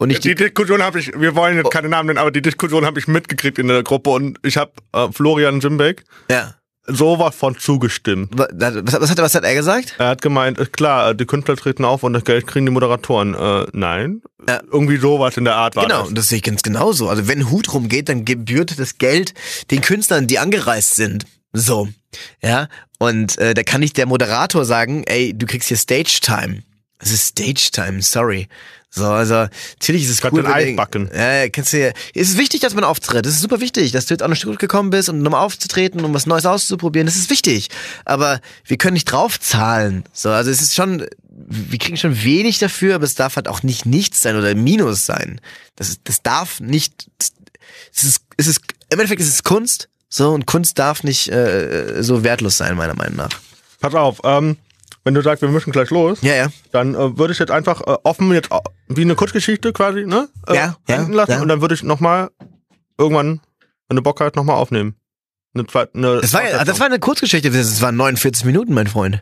Und nicht die die, Diskussion habe ich, wir wollen jetzt keine Namen nennen, aber die Diskussion habe ich mitgekriegt in der Gruppe und ich habe äh, Florian Simbeck ja. sowas von zugestimmt. Was, was, hat, was hat er gesagt? Er hat gemeint, ist klar, äh, die Künstler treten auf und das Geld kriegen die Moderatoren. Äh, nein. Ja. Irgendwie sowas in der Art war Genau, das. das sehe ich ganz genauso. Also wenn Hut rumgeht, dann gebührt das Geld den Künstlern, die angereist sind. So, ja. Und äh, da kann nicht der Moderator sagen, ey, du kriegst hier Stage Time. Es ist Stage Time, sorry. So, also natürlich ist es Kannst cool. ein wenn backen. Ja, kannst du ja, es ist wichtig, dass man auftritt. Es ist super wichtig, dass du jetzt auch nach Stuttgart gekommen bist, um nochmal aufzutreten, um was Neues auszuprobieren. Das ist wichtig. Aber wir können nicht draufzahlen. So, also es ist schon, wir kriegen schon wenig dafür, aber es darf halt auch nicht nichts sein oder Minus sein. Das, das darf nicht, es ist, es ist, im Endeffekt ist es Kunst. So, und Kunst darf nicht äh, so wertlos sein, meiner Meinung nach. Pass auf, ähm, wenn du sagst, wir müssen gleich los, Ja, ja. dann äh, würde ich jetzt einfach äh, offen jetzt äh, wie eine Kurzgeschichte quasi, ne? Äh, Ja, enden lassen ja. und dann würde ich nochmal irgendwann, wenn du Bock hast, nochmal aufnehmen. Eine eine Das war, ja- das war eine Kurzgeschichte, das waren 49 Minuten, mein Freund.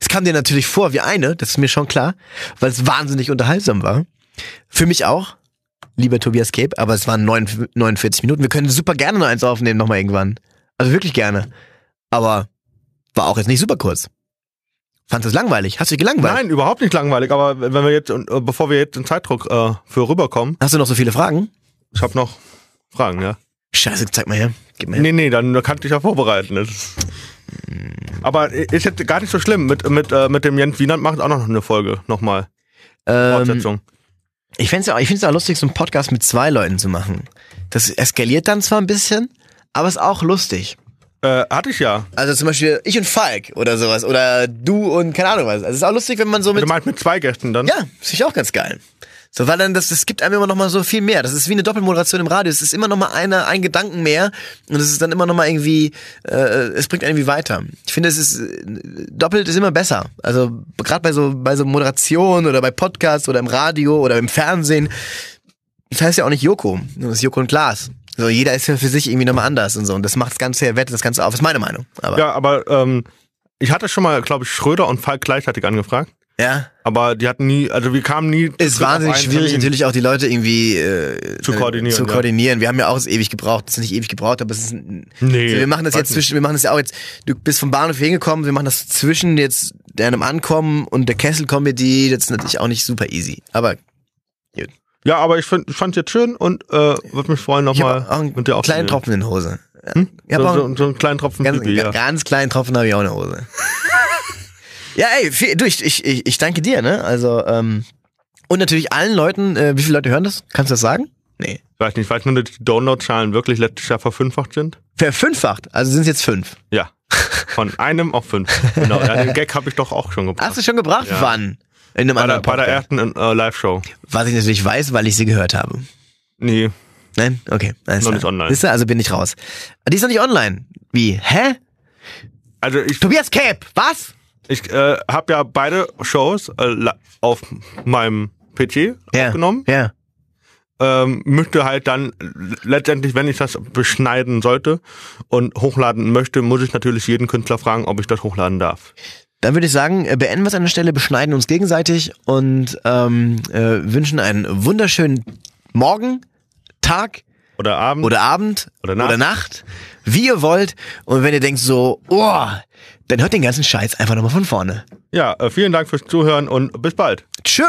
Es kam dir natürlich vor wie eine, das ist mir schon klar, weil es wahnsinnig unterhaltsam war. Für mich auch, lieber Tobias Cape, aber es waren 9 49 Minuten. Wir können super gerne noch eins aufnehmen, nochmal irgendwann. Also wirklich gerne. Aber war auch jetzt nicht super kurz. Fandest du es langweilig? Hast du dich gelangweilt? Nein, überhaupt nicht langweilig, aber wenn wir jetzt, äh, bevor wir jetzt in Zeitdruck äh, für rüberkommen, Hast du noch so viele Fragen? ich habe noch Fragen, ja. Scheiße, zeig mal her. Gib mir her. Nee, nee, dann kannst du dich ja vorbereiten. Das ist aber ist jetzt gar nicht so schlimm. Mit, mit, äh, mit dem Jens Wienand macht auch noch eine Folge, nochmal. ähm, Fortsetzung. Ich find's ja auch, ich find's auch lustig, so einen Podcast mit zwei Leuten zu machen. Das eskaliert dann zwar ein bisschen, aber ist auch lustig. Äh, hatte ich ja. Also zum Beispiel ich und Falk oder sowas. Oder du und keine Ahnung was. Also es ist auch lustig, wenn man so mit. Du meinst mit zwei Gästen dann? Ja, finde ich auch ganz geil. So, weil dann das, das gibt einem immer noch mal so viel mehr. Das ist wie eine Doppelmoderation im Radio. Es ist immer noch mal eine, ein Gedanken mehr und es ist dann immer noch mal irgendwie, äh, es bringt irgendwie weiter. Ich finde, es ist doppelt ist immer besser. Also gerade bei so bei so Moderation oder bei Podcasts oder im Radio oder im Fernsehen. Das heißt ja auch nicht Joko, das ist Joko und Glas. So, jeder ist ja für sich irgendwie nochmal anders und so. Und das macht das Ganze, wettet das Ganze auf. ist meine Meinung. Aber, Ja, aber ähm, ich hatte schon mal, glaube ich, Schröder und Falk gleichzeitig angefragt. ja. Aber die hatten nie, also wir kamen nie. zu ist wahnsinnig schwierig, Termin. natürlich auch die Leute irgendwie äh, Zu koordinieren, Zu ja. koordinieren. Wir haben ja auch es ewig gebraucht. Das ist nicht ewig gebraucht, aber es ist ein, Nee, so, wir machen das jetzt zwischen, wir machen das ja auch jetzt. Du bist vom Bahnhof hingekommen, wir machen das zwischen jetzt deinem Ankommen und der Kessel Comedy. Das ist natürlich auch nicht super easy. Aber Ja, aber ich, find, fand jetzt schön und äh, würde mich freuen, nochmal mit dir auch kleinen Tropfen in Hose. Hm? Ich so, so, so einen kleinen Tropfen ganz, Pipi, ja. ganz kleinen Tropfen habe ich auch in der Hose. (laughs) ja, ey, viel, du, ich, ich, ich ich danke dir, ne? Also, ähm, und natürlich allen Leuten, äh, wie viele Leute hören das? Kannst du das sagen? Nee. Ich weiß nicht, ich weiß nur, dass die Downloadzahlen wirklich letztes Jahr verfünffacht sind. Verfünffacht, also sind es jetzt fünf. Ja. Von einem auf fünf. (laughs) Genau. Ja, den Gag habe ich doch auch schon gebracht. Hast du schon gebracht? Ja. Wann? In einem bei, der, anderen bei der ersten äh, Live-Show. Was ich natürlich weiß, weil ich sie gehört habe. Nee. Nein? Okay. Alles Noch klar. nicht online. Siehst du, also bin ich raus. Die ist noch nicht online. Wie? Hä? Also ich, Tobias Cape, was? ich äh, habe ja beide Shows äh, auf meinem PC Ja. aufgenommen. Ja. ähm, möchte halt dann letztendlich, wenn ich das beschneiden sollte und hochladen möchte, muss ich natürlich jeden Künstler fragen, ob ich das hochladen darf. Dann würde ich sagen, äh, beenden wir es an der Stelle, beschneiden uns gegenseitig und ähm, äh, wünschen einen wunderschönen Morgen, Tag Oder Abend. oder Abend Oder Nacht. oder Nacht, wie ihr wollt. Und wenn ihr denkt so, oh, dann hört den ganzen Scheiß einfach nochmal von vorne. Ja, äh, vielen Dank fürs Zuhören und bis bald. Tschö.